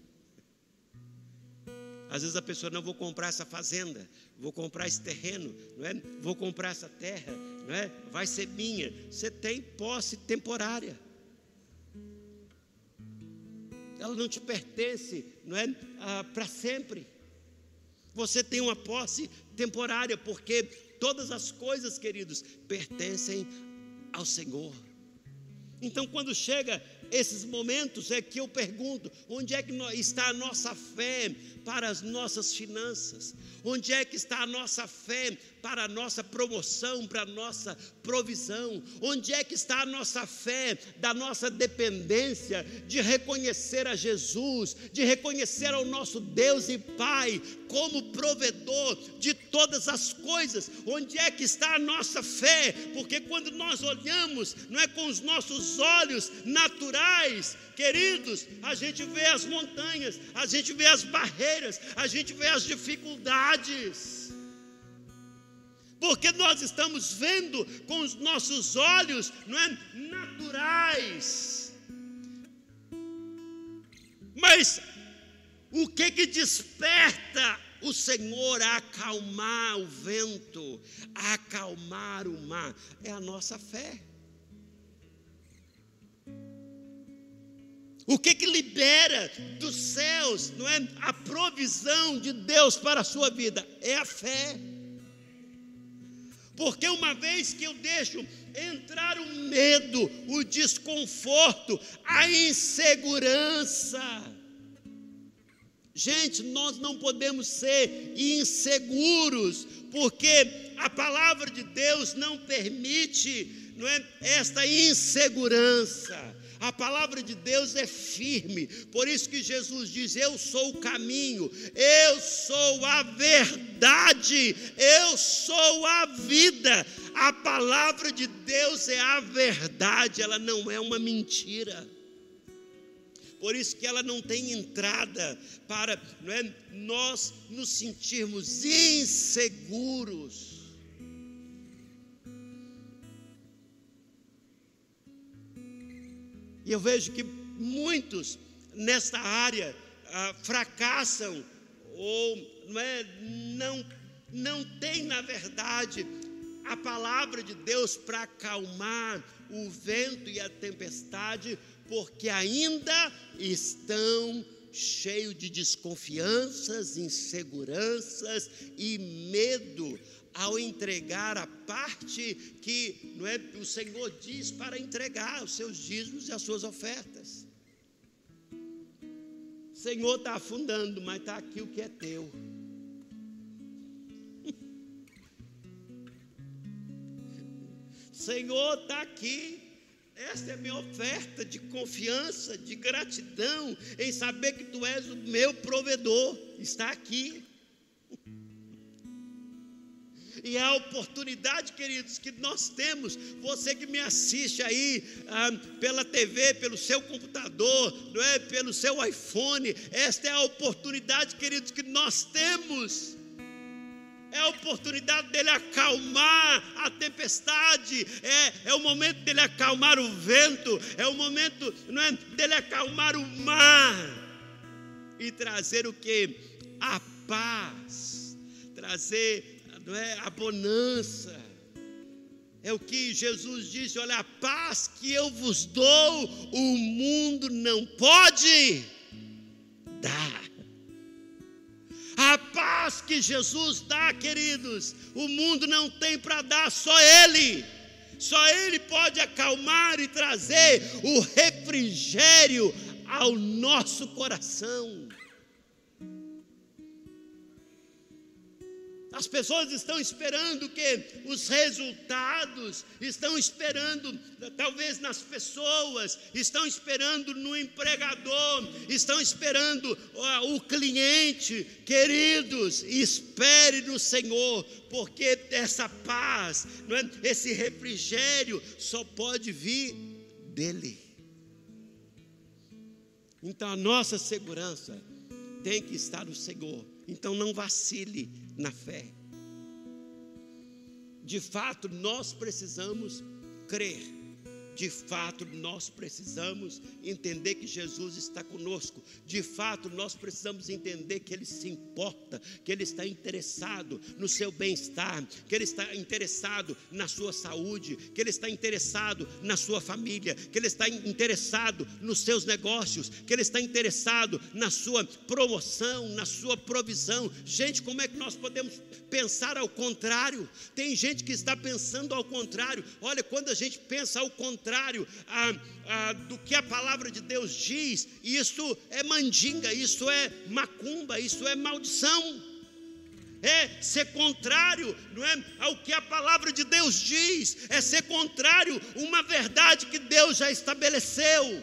Às vezes a pessoa não vou comprar essa fazenda, vou comprar esse terreno, não é? Vou comprar essa terra, não é? Vai ser minha. Você tem posse temporária. Ela não te pertence, não é? Ah, Para sempre. Você tem uma posse temporária, porque todas as coisas, queridos, pertencem ao Senhor. Então, quando chega esses momentos, é que eu pergunto: onde é que está a nossa fé para as nossas finanças? Onde é que está a nossa fé para a nossa promoção, para a nossa provisão? Onde é que está a nossa fé da nossa dependência de reconhecer a Jesus, de reconhecer ao nosso Deus e Pai como provedor de todas as coisas? Onde é que está a nossa fé? Porque quando nós olhamos, não é com os nossos olhos naturais, queridos, a gente vê as montanhas, a gente vê as barreiras, a gente vê as dificuldades porque nós estamos vendo com os nossos olhos, não é, naturais. Mas o que que desperta o Senhor a acalmar o vento, a acalmar o mar? É a nossa fé. O que que libera dos céus, não é, a provisão de Deus para a sua vida? É a fé. Porque uma vez que eu deixo entrar o medo, o desconforto, a insegurança. Gente, nós não podemos ser inseguros, porque a palavra de Deus não permite não é, esta insegurança. A palavra de Deus é firme, por isso que Jesus diz: Eu sou o caminho, eu sou a verdade, eu sou a vida. A palavra de Deus é a verdade, ela não é uma mentira. Por isso que ela não tem entrada para é, nós nos sentirmos inseguros. E eu vejo que muitos nesta área ah, fracassam ou não, é, não, não tem, na verdade, a palavra de Deus para acalmar o vento e a tempestade, porque ainda estão cheios de desconfianças, inseguranças e medo ao entregar a parte que não é, o Senhor diz para entregar os seus dízimos e as suas ofertas. O Senhor está afundando, mas está aqui o que é teu. Senhor está aqui. Esta é a minha oferta de confiança, de gratidão, em saber que Tu és o meu provedor. Está aqui. E é a oportunidade, queridos, que nós temos, você que me assiste aí ah, pela TV, pelo seu computador, não é? pelo seu iPhone, esta é a oportunidade, queridos, que nós temos. É a oportunidade dele acalmar a tempestade, é, é o momento dele acalmar o vento, é o momento não é, dele acalmar o mar e trazer o que? A paz, trazer não é? A bonança. É o que Jesus disse: olha, a paz que eu vos dou, o mundo não pode dar. A paz que Jesus dá, queridos, o mundo não tem para dar, só Ele. Só Ele pode acalmar e trazer o refrigério ao nosso coração. As pessoas estão esperando que os resultados, estão esperando talvez nas pessoas, estão esperando no empregador, estão esperando o cliente. Queridos, espere no Senhor, porque essa paz, é? esse refrigério só pode vir dele. Então a nossa segurança tem que estar no Senhor. Então não vacile na fé. De fato, nós precisamos crer De fato, nós precisamos entender que Jesus está conosco. De fato, nós precisamos entender que Ele se importa, que Ele está interessado no seu bem-estar, que Ele está interessado na sua saúde, que Ele está interessado na sua família, que Ele está interessado nos seus negócios, que Ele está interessado na sua promoção, na sua provisão. Gente, como é que nós podemos pensar ao contrário? Tem gente que está pensando ao contrário. Olha, quando a gente pensa ao contrário, contrário a, a, do que a palavra de Deus diz, isso é mandinga, isso é macumba, isso é maldição. É ser contrário não é, ao que a palavra de Deus diz, é ser contrário uma verdade que Deus já estabeleceu.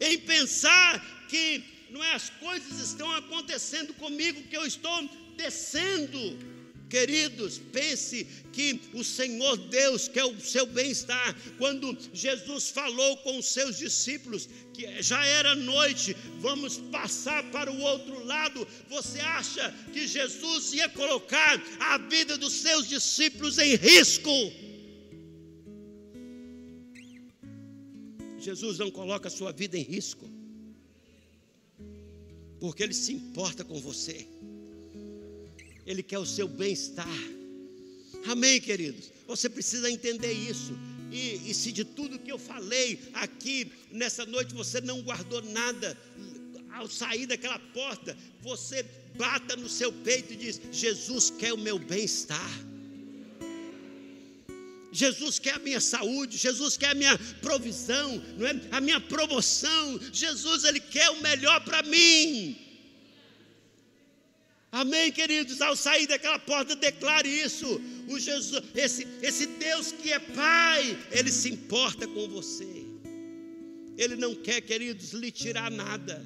Em pensar que não é, as coisas estão acontecendo comigo, que eu estou descendo Queridos, pense que o Senhor Deus quer o seu bem-estar. Quando Jesus falou com os seus discípulos, que já era noite, vamos passar para o outro lado. Você acha que Jesus ia colocar a vida dos seus discípulos em risco? Jesus não coloca a sua vida em risco, porque Ele se importa com você. Ele quer o seu bem-estar. Amém, queridos? Você precisa entender isso. E, e, se de tudo que eu falei aqui nessa noite você não guardou nada, ao sair daquela porta, você bata no seu peito e diz: Jesus quer o meu bem-estar. Jesus quer a minha saúde, Jesus quer a minha provisão, não é? A minha promoção. Jesus ele quer o melhor para mim. Amém, queridos? Ao sair daquela porta, declare isso. O Jesus, esse, esse Deus que é Pai, Ele se importa com você. Ele não quer, queridos, lhe tirar nada.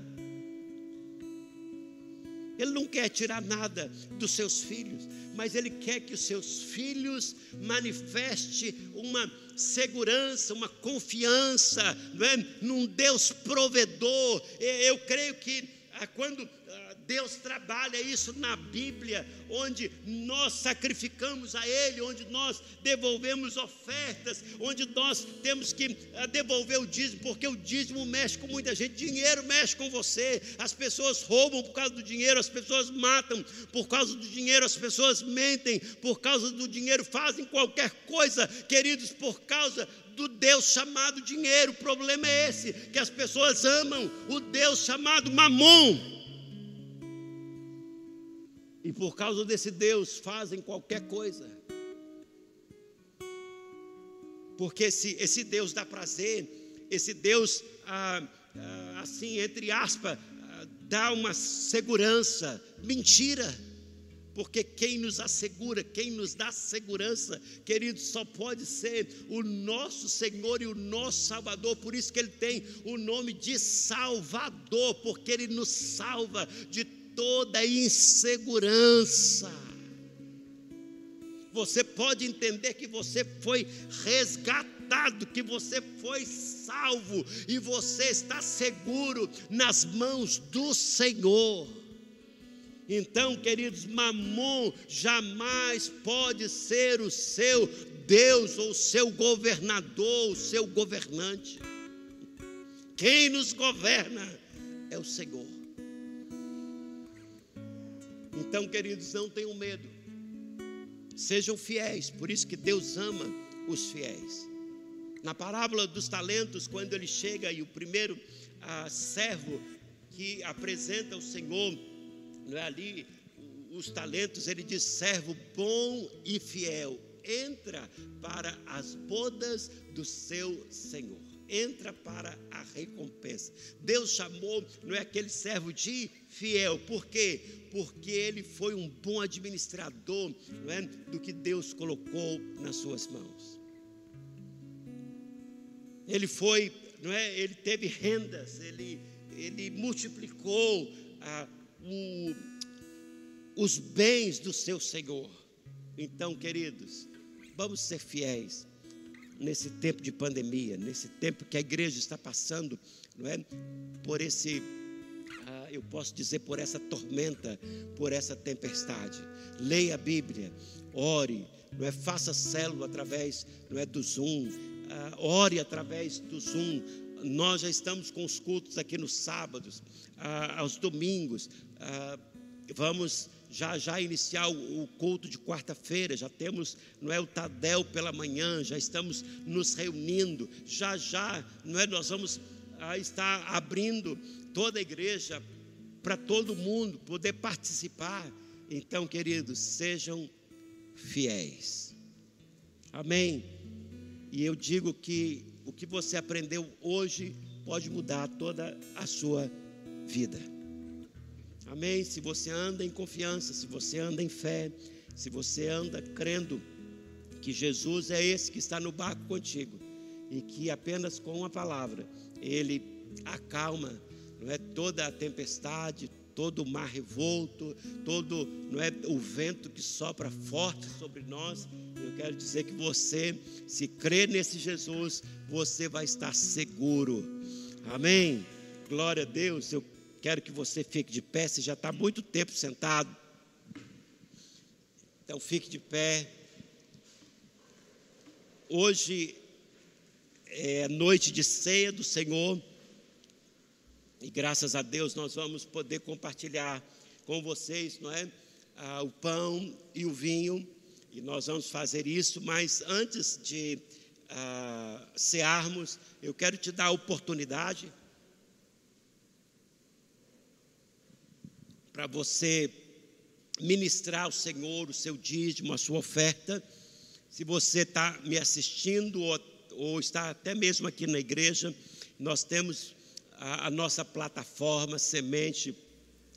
Ele não quer tirar nada dos seus filhos, mas Ele quer que os seus filhos manifeste uma segurança, uma confiança não é? num Deus provedor. Eu creio que ah, quando Deus trabalha isso na Bíblia, onde nós sacrificamos a Ele, onde nós devolvemos ofertas, onde nós temos que ah, devolver o dízimo, porque o dízimo mexe com muita gente, dinheiro mexe com você, as pessoas roubam por causa do dinheiro, as pessoas matam por causa do dinheiro, as pessoas mentem por causa do dinheiro, fazem qualquer coisa, queridos, por causa do Deus chamado dinheiro. O problema é esse: que as pessoas amam o Deus chamado mamon e por causa desse Deus fazem qualquer coisa. Porque esse, esse Deus dá prazer, esse Deus, ah, ah, assim, entre aspas, ah, dá uma segurança. Mentira. Porque quem nos assegura, quem nos dá segurança, querido, só pode ser o nosso Senhor e o nosso Salvador. Por isso que Ele tem o nome de Salvador, porque Ele nos salva de toda insegurança. Você pode entender que você foi resgatado, que você foi salvo e você está seguro nas mãos do Senhor. Então, queridos, Mamon jamais pode ser o seu Deus ou o seu governador, o seu governante. Quem nos governa é o Senhor. Então, queridos, não tenham medo. Sejam fiéis, por isso que Deus ama os fiéis. Na parábola dos talentos, quando ele chega e o primeiro ah, servo que apresenta o Senhor, não é ali os talentos, ele diz: servo bom e fiel, entra para as bodas do seu Senhor entra para a recompensa. Deus chamou, não é aquele servo de fiel, por quê? Porque ele foi um bom administrador é, do que Deus colocou nas suas mãos. Ele foi, não é, ele teve rendas, ele, ele multiplicou o, os bens do seu Senhor. Então, queridos, vamos ser fiéis nesse tempo de pandemia, nesse tempo que a igreja está passando, não é? Por esse, eu posso dizer, por essa tormenta, por essa tempestade. Leia a Bíblia, ore, não é? Faça célula através, não é, do Zoom. ah, ore através do Zoom. Nós já estamos com os cultos aqui nos sábados, ah, aos domingos. Ah, vamos já já iniciar o, o culto de quarta-feira, já temos, não é o Tadel pela manhã, já estamos nos reunindo, já já, não é, nós vamos ah, estar abrindo toda a igreja para todo mundo poder participar. Então, queridos, sejam fiéis. Amém. E eu digo que o que você aprendeu hoje pode mudar toda a sua vida. Amém? Se você anda em confiança, se você anda em fé, se você anda crendo que Jesus é esse que está no barco contigo e que apenas com uma palavra ele acalma não é toda a tempestade, todo o mar revolto, todo não é o vento que sopra forte sobre nós. Eu quero dizer que você, se crer nesse Jesus, você vai estar seguro. Amém. Glória a Deus. Eu quero que você fique de pé, você já está muito tempo sentado. Então fique de pé. Hoje é noite de ceia do Senhor. E graças a Deus nós vamos poder compartilhar com vocês, não é? Ah, o pão e o vinho. E nós vamos fazer isso, mas antes de ah, cearmos, eu quero te dar a oportunidade para você ministrar ao Senhor o seu dízimo, a sua oferta. Se você está me assistindo ou, ou, está até mesmo aqui na igreja, nós temos a, a nossa plataforma semente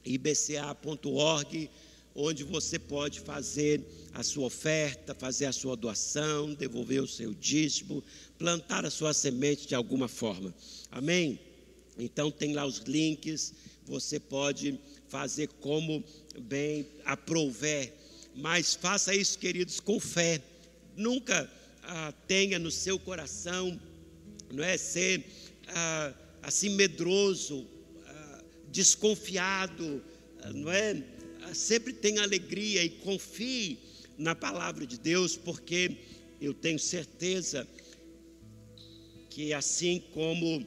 ibca.org, onde você pode fazer a sua oferta, fazer a sua doação, devolver o seu dízimo, plantar a sua semente de alguma forma. Amém? Então tem lá os links, você pode fazer como bem aprouver. Mas faça isso, queridos, com fé. Nunca ah, tenha no seu coração, não é ser ah, assim medroso, ah, desconfiado, ah, não é? Ah, sempre tenha alegria e confie na palavra de Deus, porque eu tenho certeza que assim como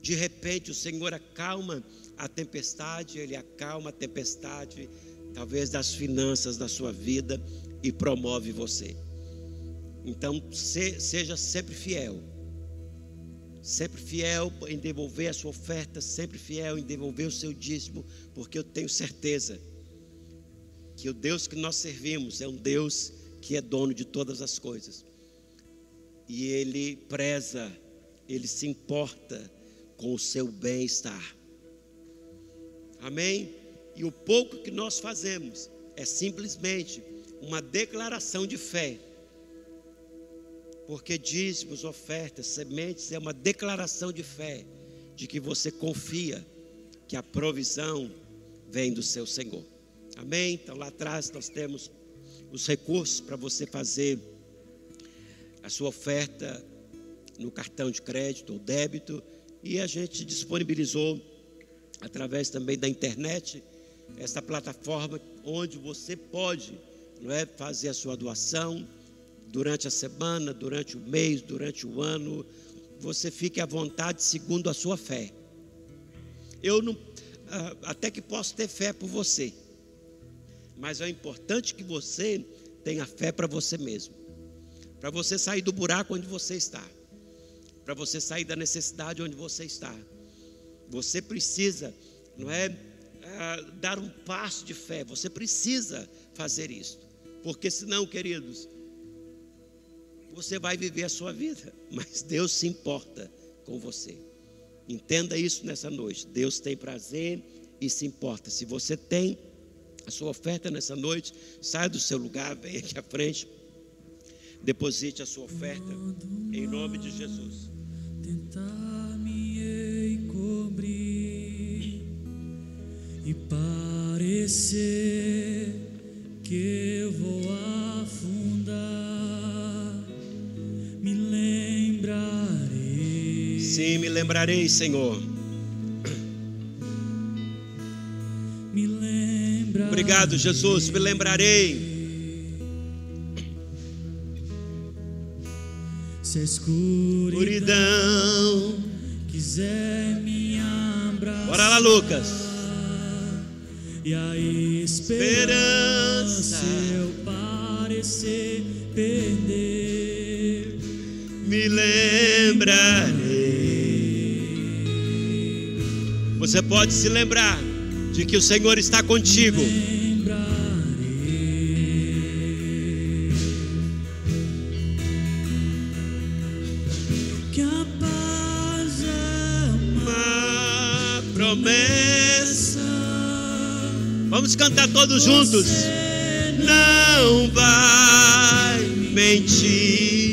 de repente o Senhor acalma a tempestade, Ele acalma a tempestade, talvez das finanças da sua vida e promove você. Então, se, seja sempre fiel. Sempre fiel em devolver a sua oferta, sempre fiel em devolver o seu dízimo, porque eu tenho certeza que o Deus que nós servimos é um Deus que é dono de todas as coisas. E Ele preza, Ele se importa com o seu bem-estar. Amém? E o pouco que nós fazemos é simplesmente uma declaração de fé. Porque dízimos, ofertas, sementes é uma declaração de fé de que você confia que a provisão vem do seu Senhor. Amém? Então lá atrás nós temos os recursos para você fazer a sua oferta no cartão de crédito ou débito e a gente disponibilizou através também da internet, essa plataforma onde você pode não é, fazer a sua doação durante a semana, durante o mês, durante o ano. Você fique à vontade segundo a sua fé. Eu não, ah, até que posso ter fé por você, mas é importante que você tenha fé para você mesmo, para você sair do buraco onde você está, para você sair da necessidade onde você está você precisa, não é, é, dar um passo de fé. Você precisa fazer isso, porque senão, queridos, você vai viver a sua vida, mas Deus se importa com você. Entenda isso nessa noite. Deus tem prazer e se importa. Se você tem a sua oferta nessa noite, saia do seu lugar, venha aqui à frente, deposite a sua oferta em nome de Jesus. Tentar me encobrir e parecer que eu vou Sim, me lembrarei, Senhor. Me lembrarei. Obrigado, Jesus, me lembrarei. se a escuridão escuridão. quiser me abraçar. Bora lá, Lucas. E a esperança eu parecer perder. me lembrarei. Você pode se lembrar de que o Senhor está contigo. É Vamos cantar todos juntos. Não vai mentir.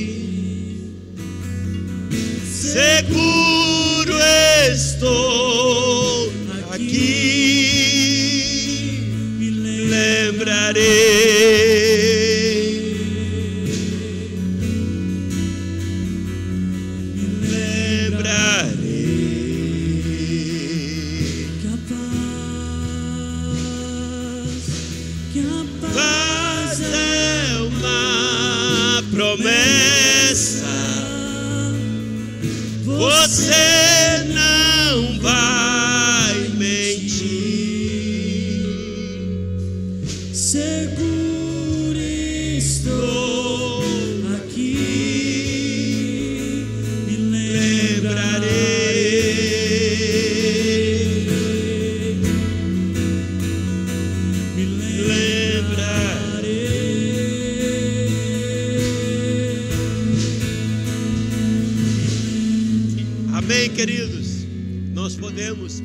Podemos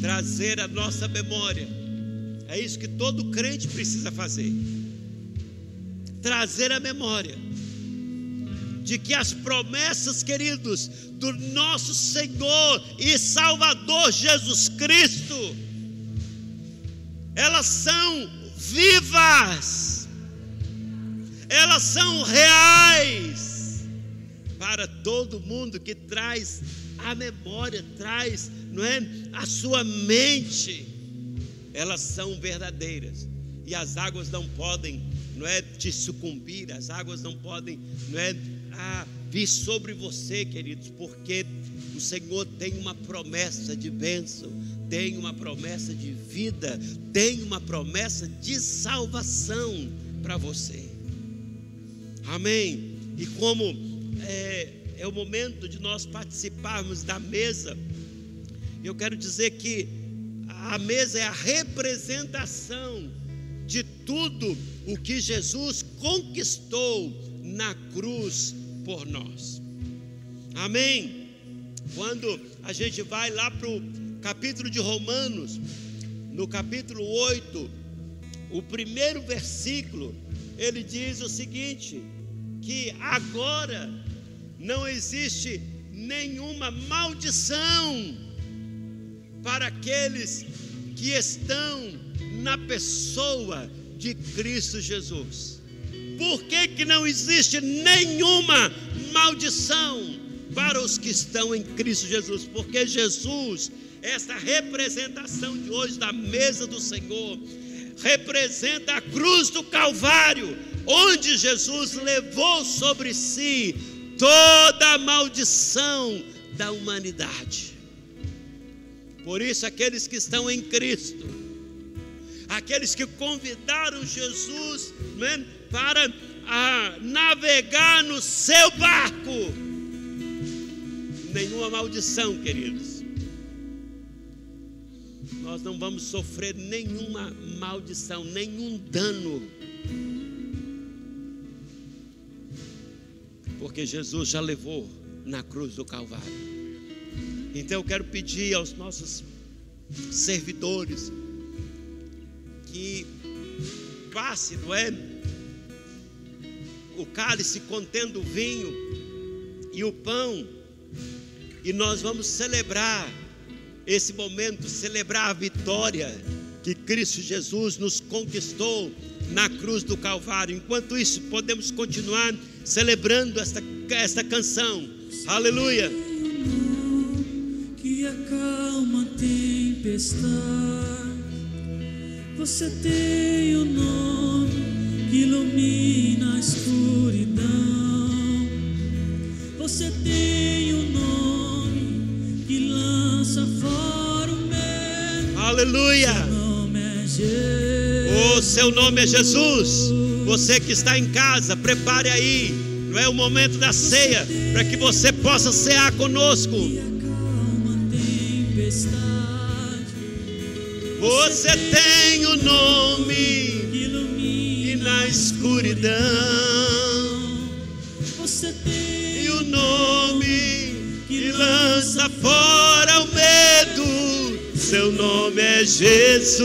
trazer a nossa memória. É isso que todo crente precisa fazer. Trazer a memória de que as promessas, queridos, do nosso Senhor e Salvador Jesus Cristo, elas são vivas, elas são reais para todo mundo que traz a memória, traz, não é, a sua mente. Elas são verdadeiras e as águas não podem, não é, te sucumbir, as águas não podem, não é, vir sobre você, queridos, porque o Senhor tem uma promessa de bênção, tem uma promessa de vida, tem uma promessa de salvação para você. Amém. E como é, é o momento de nós participarmos da mesa, eu quero dizer que a mesa é a representação de tudo o que Jesus conquistou na cruz por nós. Amém. Quando a gente vai lá para o capítulo de Romanos, no capítulo 8, o primeiro versículo, ele diz o seguinte: que agora não existe nenhuma maldição para aqueles que estão na pessoa de Cristo Jesus. Por que, que não existe nenhuma maldição para os que estão em Cristo Jesus? Porque Jesus, esta representação de hoje da mesa do Senhor, representa a cruz do Calvário, onde Jesus levou sobre si toda a maldição da humanidade. Por isso, aqueles que estão em Cristo, aqueles que convidaram Jesus né, para a, navegar no seu barco, nenhuma maldição, queridos. Nós não vamos sofrer nenhuma maldição, nenhum dano. Porque Jesus já levou na cruz do Calvário. Então eu quero pedir aos nossos servidores que passe, não é? O cálice contendo o vinho e o pão, e nós vamos celebrar esse momento, celebrar a vitória que Cristo Jesus nos conquistou na cruz do Calvário. Enquanto isso, podemos continuar celebrando esta, esta canção. Aleluia. Tempestade. Você tem o nome que ilumina a escuridão. Você tem um nome que lança fora o medo. Aleluia! Seu nome é Jesus. O seu nome é Jesus. Você que está em casa, prepare aí. Não é o momento da ceia para que você possa cear conosco. Que acalma a tempestade. Você tem o nome Que e ilumina. na escuridão. Você tem E o nome que lança fora o medo. Seu nome é Jesus.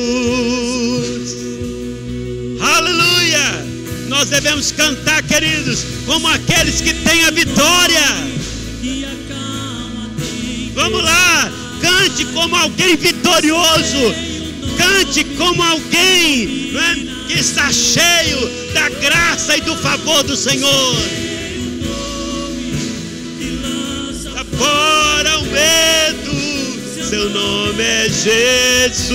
Aleluia! Nós devemos cantar, queridos, como aqueles que têm a vitória. Vamos lá, cante como alguém vitorioso. Cante como alguém não é, que está cheio da graça e do favor do Senhor. Fora o medo, seu nome é Jesus.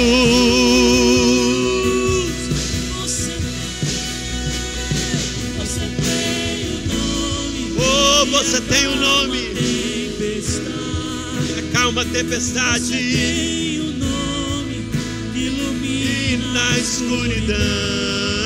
Você tem, você tem o nome Oh, você tem o nome, tempestade. acalma a tempestade e na escuridão.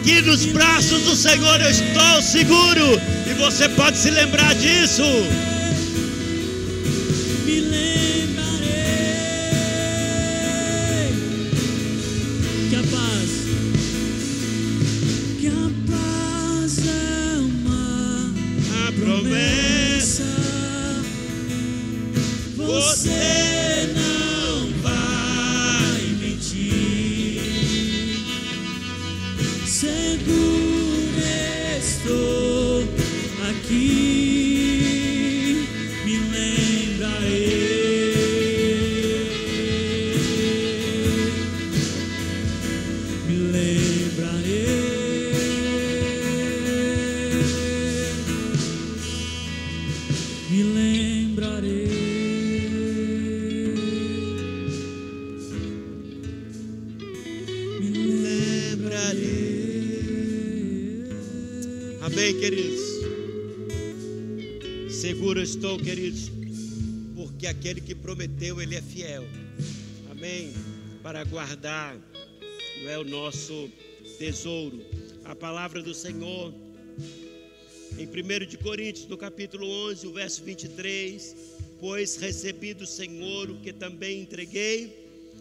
Aqui, nos braços do Senhor eu estou seguro e você pode se lembrar disso. Para guardar, é o nosso tesouro. A palavra do Senhor em 1 de Coríntios, no capítulo 11, o verso 23, pois recebi do Senhor o que também entreguei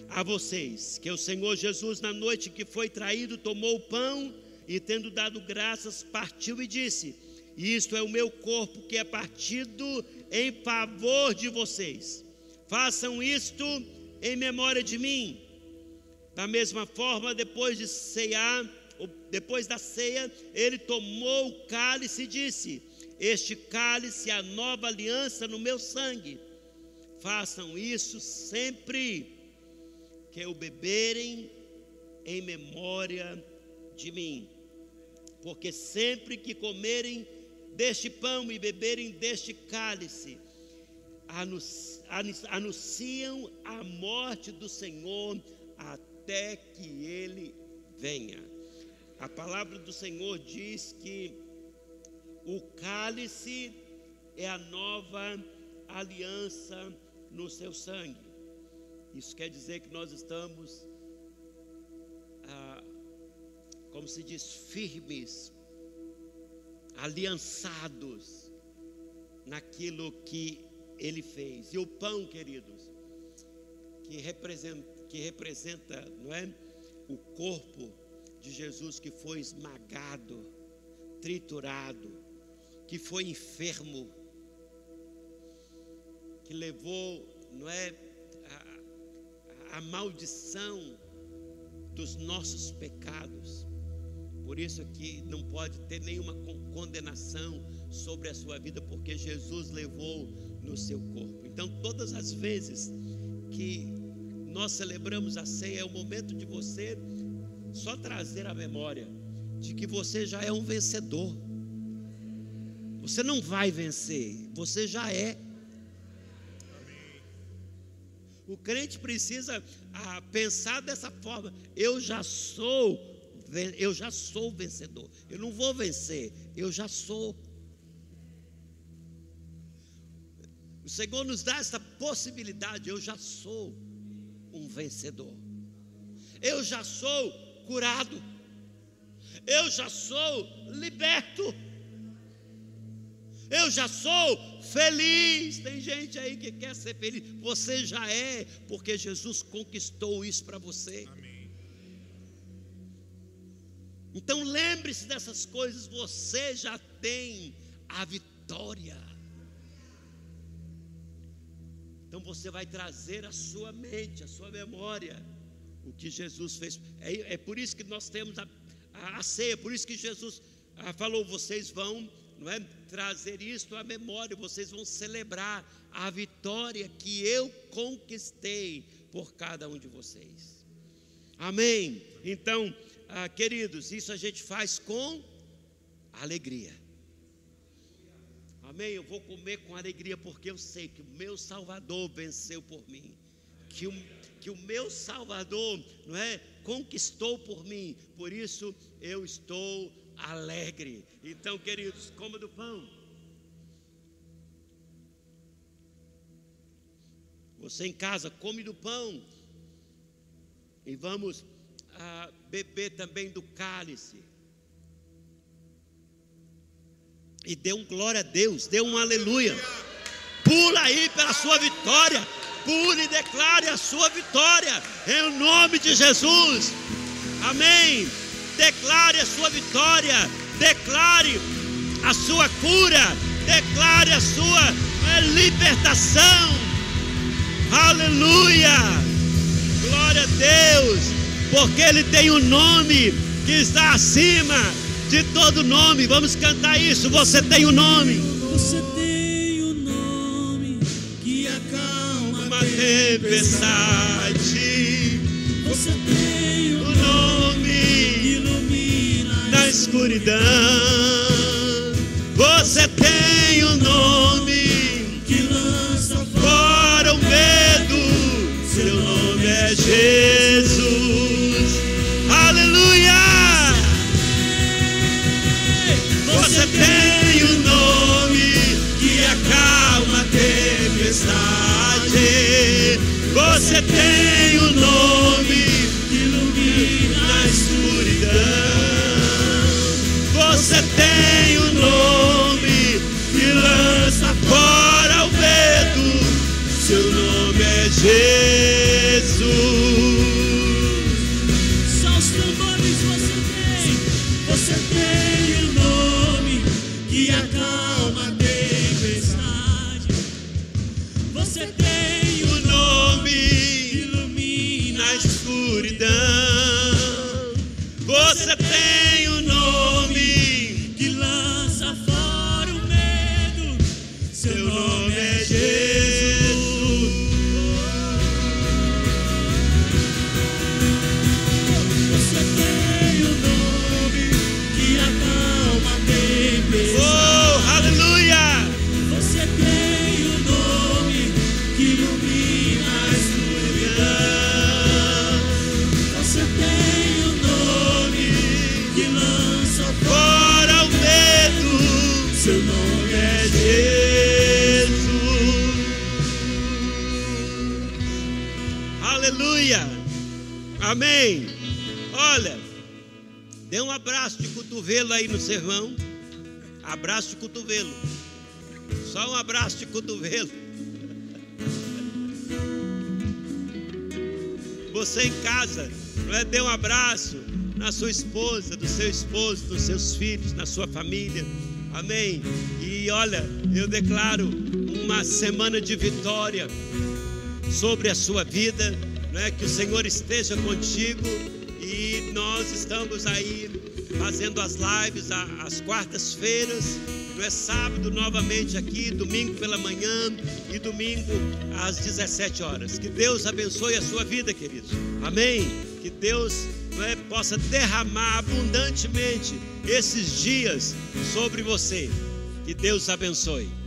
a vocês, que o Senhor Jesus na noite que foi traído tomou o pão e tendo dado graças partiu e disse: Isto é o meu corpo que é partido em favor de vocês. Façam isto em memória de mim. Da mesma forma, depois de ceiar, ou depois da ceia, ele tomou o cálice e disse: Este cálice é a nova aliança no meu sangue. Façam isso sempre que o beberem em memória de mim. Porque sempre que comerem deste pão e beberem deste cálice, anunciam a morte do Senhor até que ele venha. A palavra do Senhor diz que o cálice é a nova aliança no seu sangue. Isso quer dizer que nós estamos, ah, como se diz, firmes, aliançados naquilo que ele fez. E o pão, queridos, que representa, que representa, não é, o corpo de Jesus que foi esmagado, triturado, que foi enfermo, que levou, não é, a, a maldição dos nossos pecados. Por isso que não pode ter nenhuma condenação sobre a sua vida, porque Jesus levou no seu corpo. Então, todas as vezes que nós celebramos a ceia, é o momento de você só trazer a memória de que você já é um vencedor. Você não vai vencer, você já é. O crente precisa ah, pensar dessa forma: eu já sou, eu já sou vencedor. Eu não vou vencer, eu já sou. O Senhor nos dá essa possibilidade. Eu já sou um vencedor. Eu já sou curado. Eu já sou liberto. Eu já sou feliz. Tem gente aí que quer ser feliz. Você já é, porque Jesus conquistou isso para você. Amém. Então lembre-se dessas coisas. Você já tem a vitória. Então você vai trazer a sua mente, a sua memória, o que Jesus fez. É, é por isso que nós temos a, a, a ceia, por isso que Jesus ah, falou: vocês vão não é, trazer isto à memória, vocês vão celebrar a vitória que eu conquistei por cada um de vocês. Amém? Então, ah, queridos, isso a gente faz com alegria. Amém? Eu vou comer com alegria porque eu sei que o meu Salvador venceu por mim. Que o, que o meu Salvador, não é, conquistou por mim. Por isso eu estou alegre. Então, queridos, coma do pão. Você em casa, come do pão. E vamos ah, beber também do cálice. E dê um glória a Deus, dê um aleluia. Pula aí pela sua vitória. Pule e declare a sua vitória. Em nome de Jesus. Amém declare a sua vitória, declare a sua cura, declare a sua libertação. Aleluia! Glória a Deus, porque Ele tem um nome que está acima de todo nome. Vamos cantar isso. Você tem um nome. Você tem um nome que acalma uma tempestade. Você tem um escuridão. Você tem um nome que lança fora o medo. Seu nome é Jesus. Você tem um nome que ilumina a escuridão. Você tem o um nome que lança fora o medo. Seu nome é Jesus. Cotovelo aí no sermão. Abraço de cotovelo. Só um abraço de cotovelo. Você em casa, é? dê um abraço na sua esposa, do seu esposo, dos seus filhos, na sua família. Amém. E olha, eu declaro uma semana de vitória sobre a sua vida né? Que o Senhor esteja contigo e nós estamos aí fazendo as lives às quartas-feiras, não é sábado novamente aqui, domingo pela manhã e domingo às 17 horas. Que Deus abençoe a sua vida, queridos. Amém. Que Deus é, possa derramar abundantemente esses dias sobre você. Que Deus abençoe.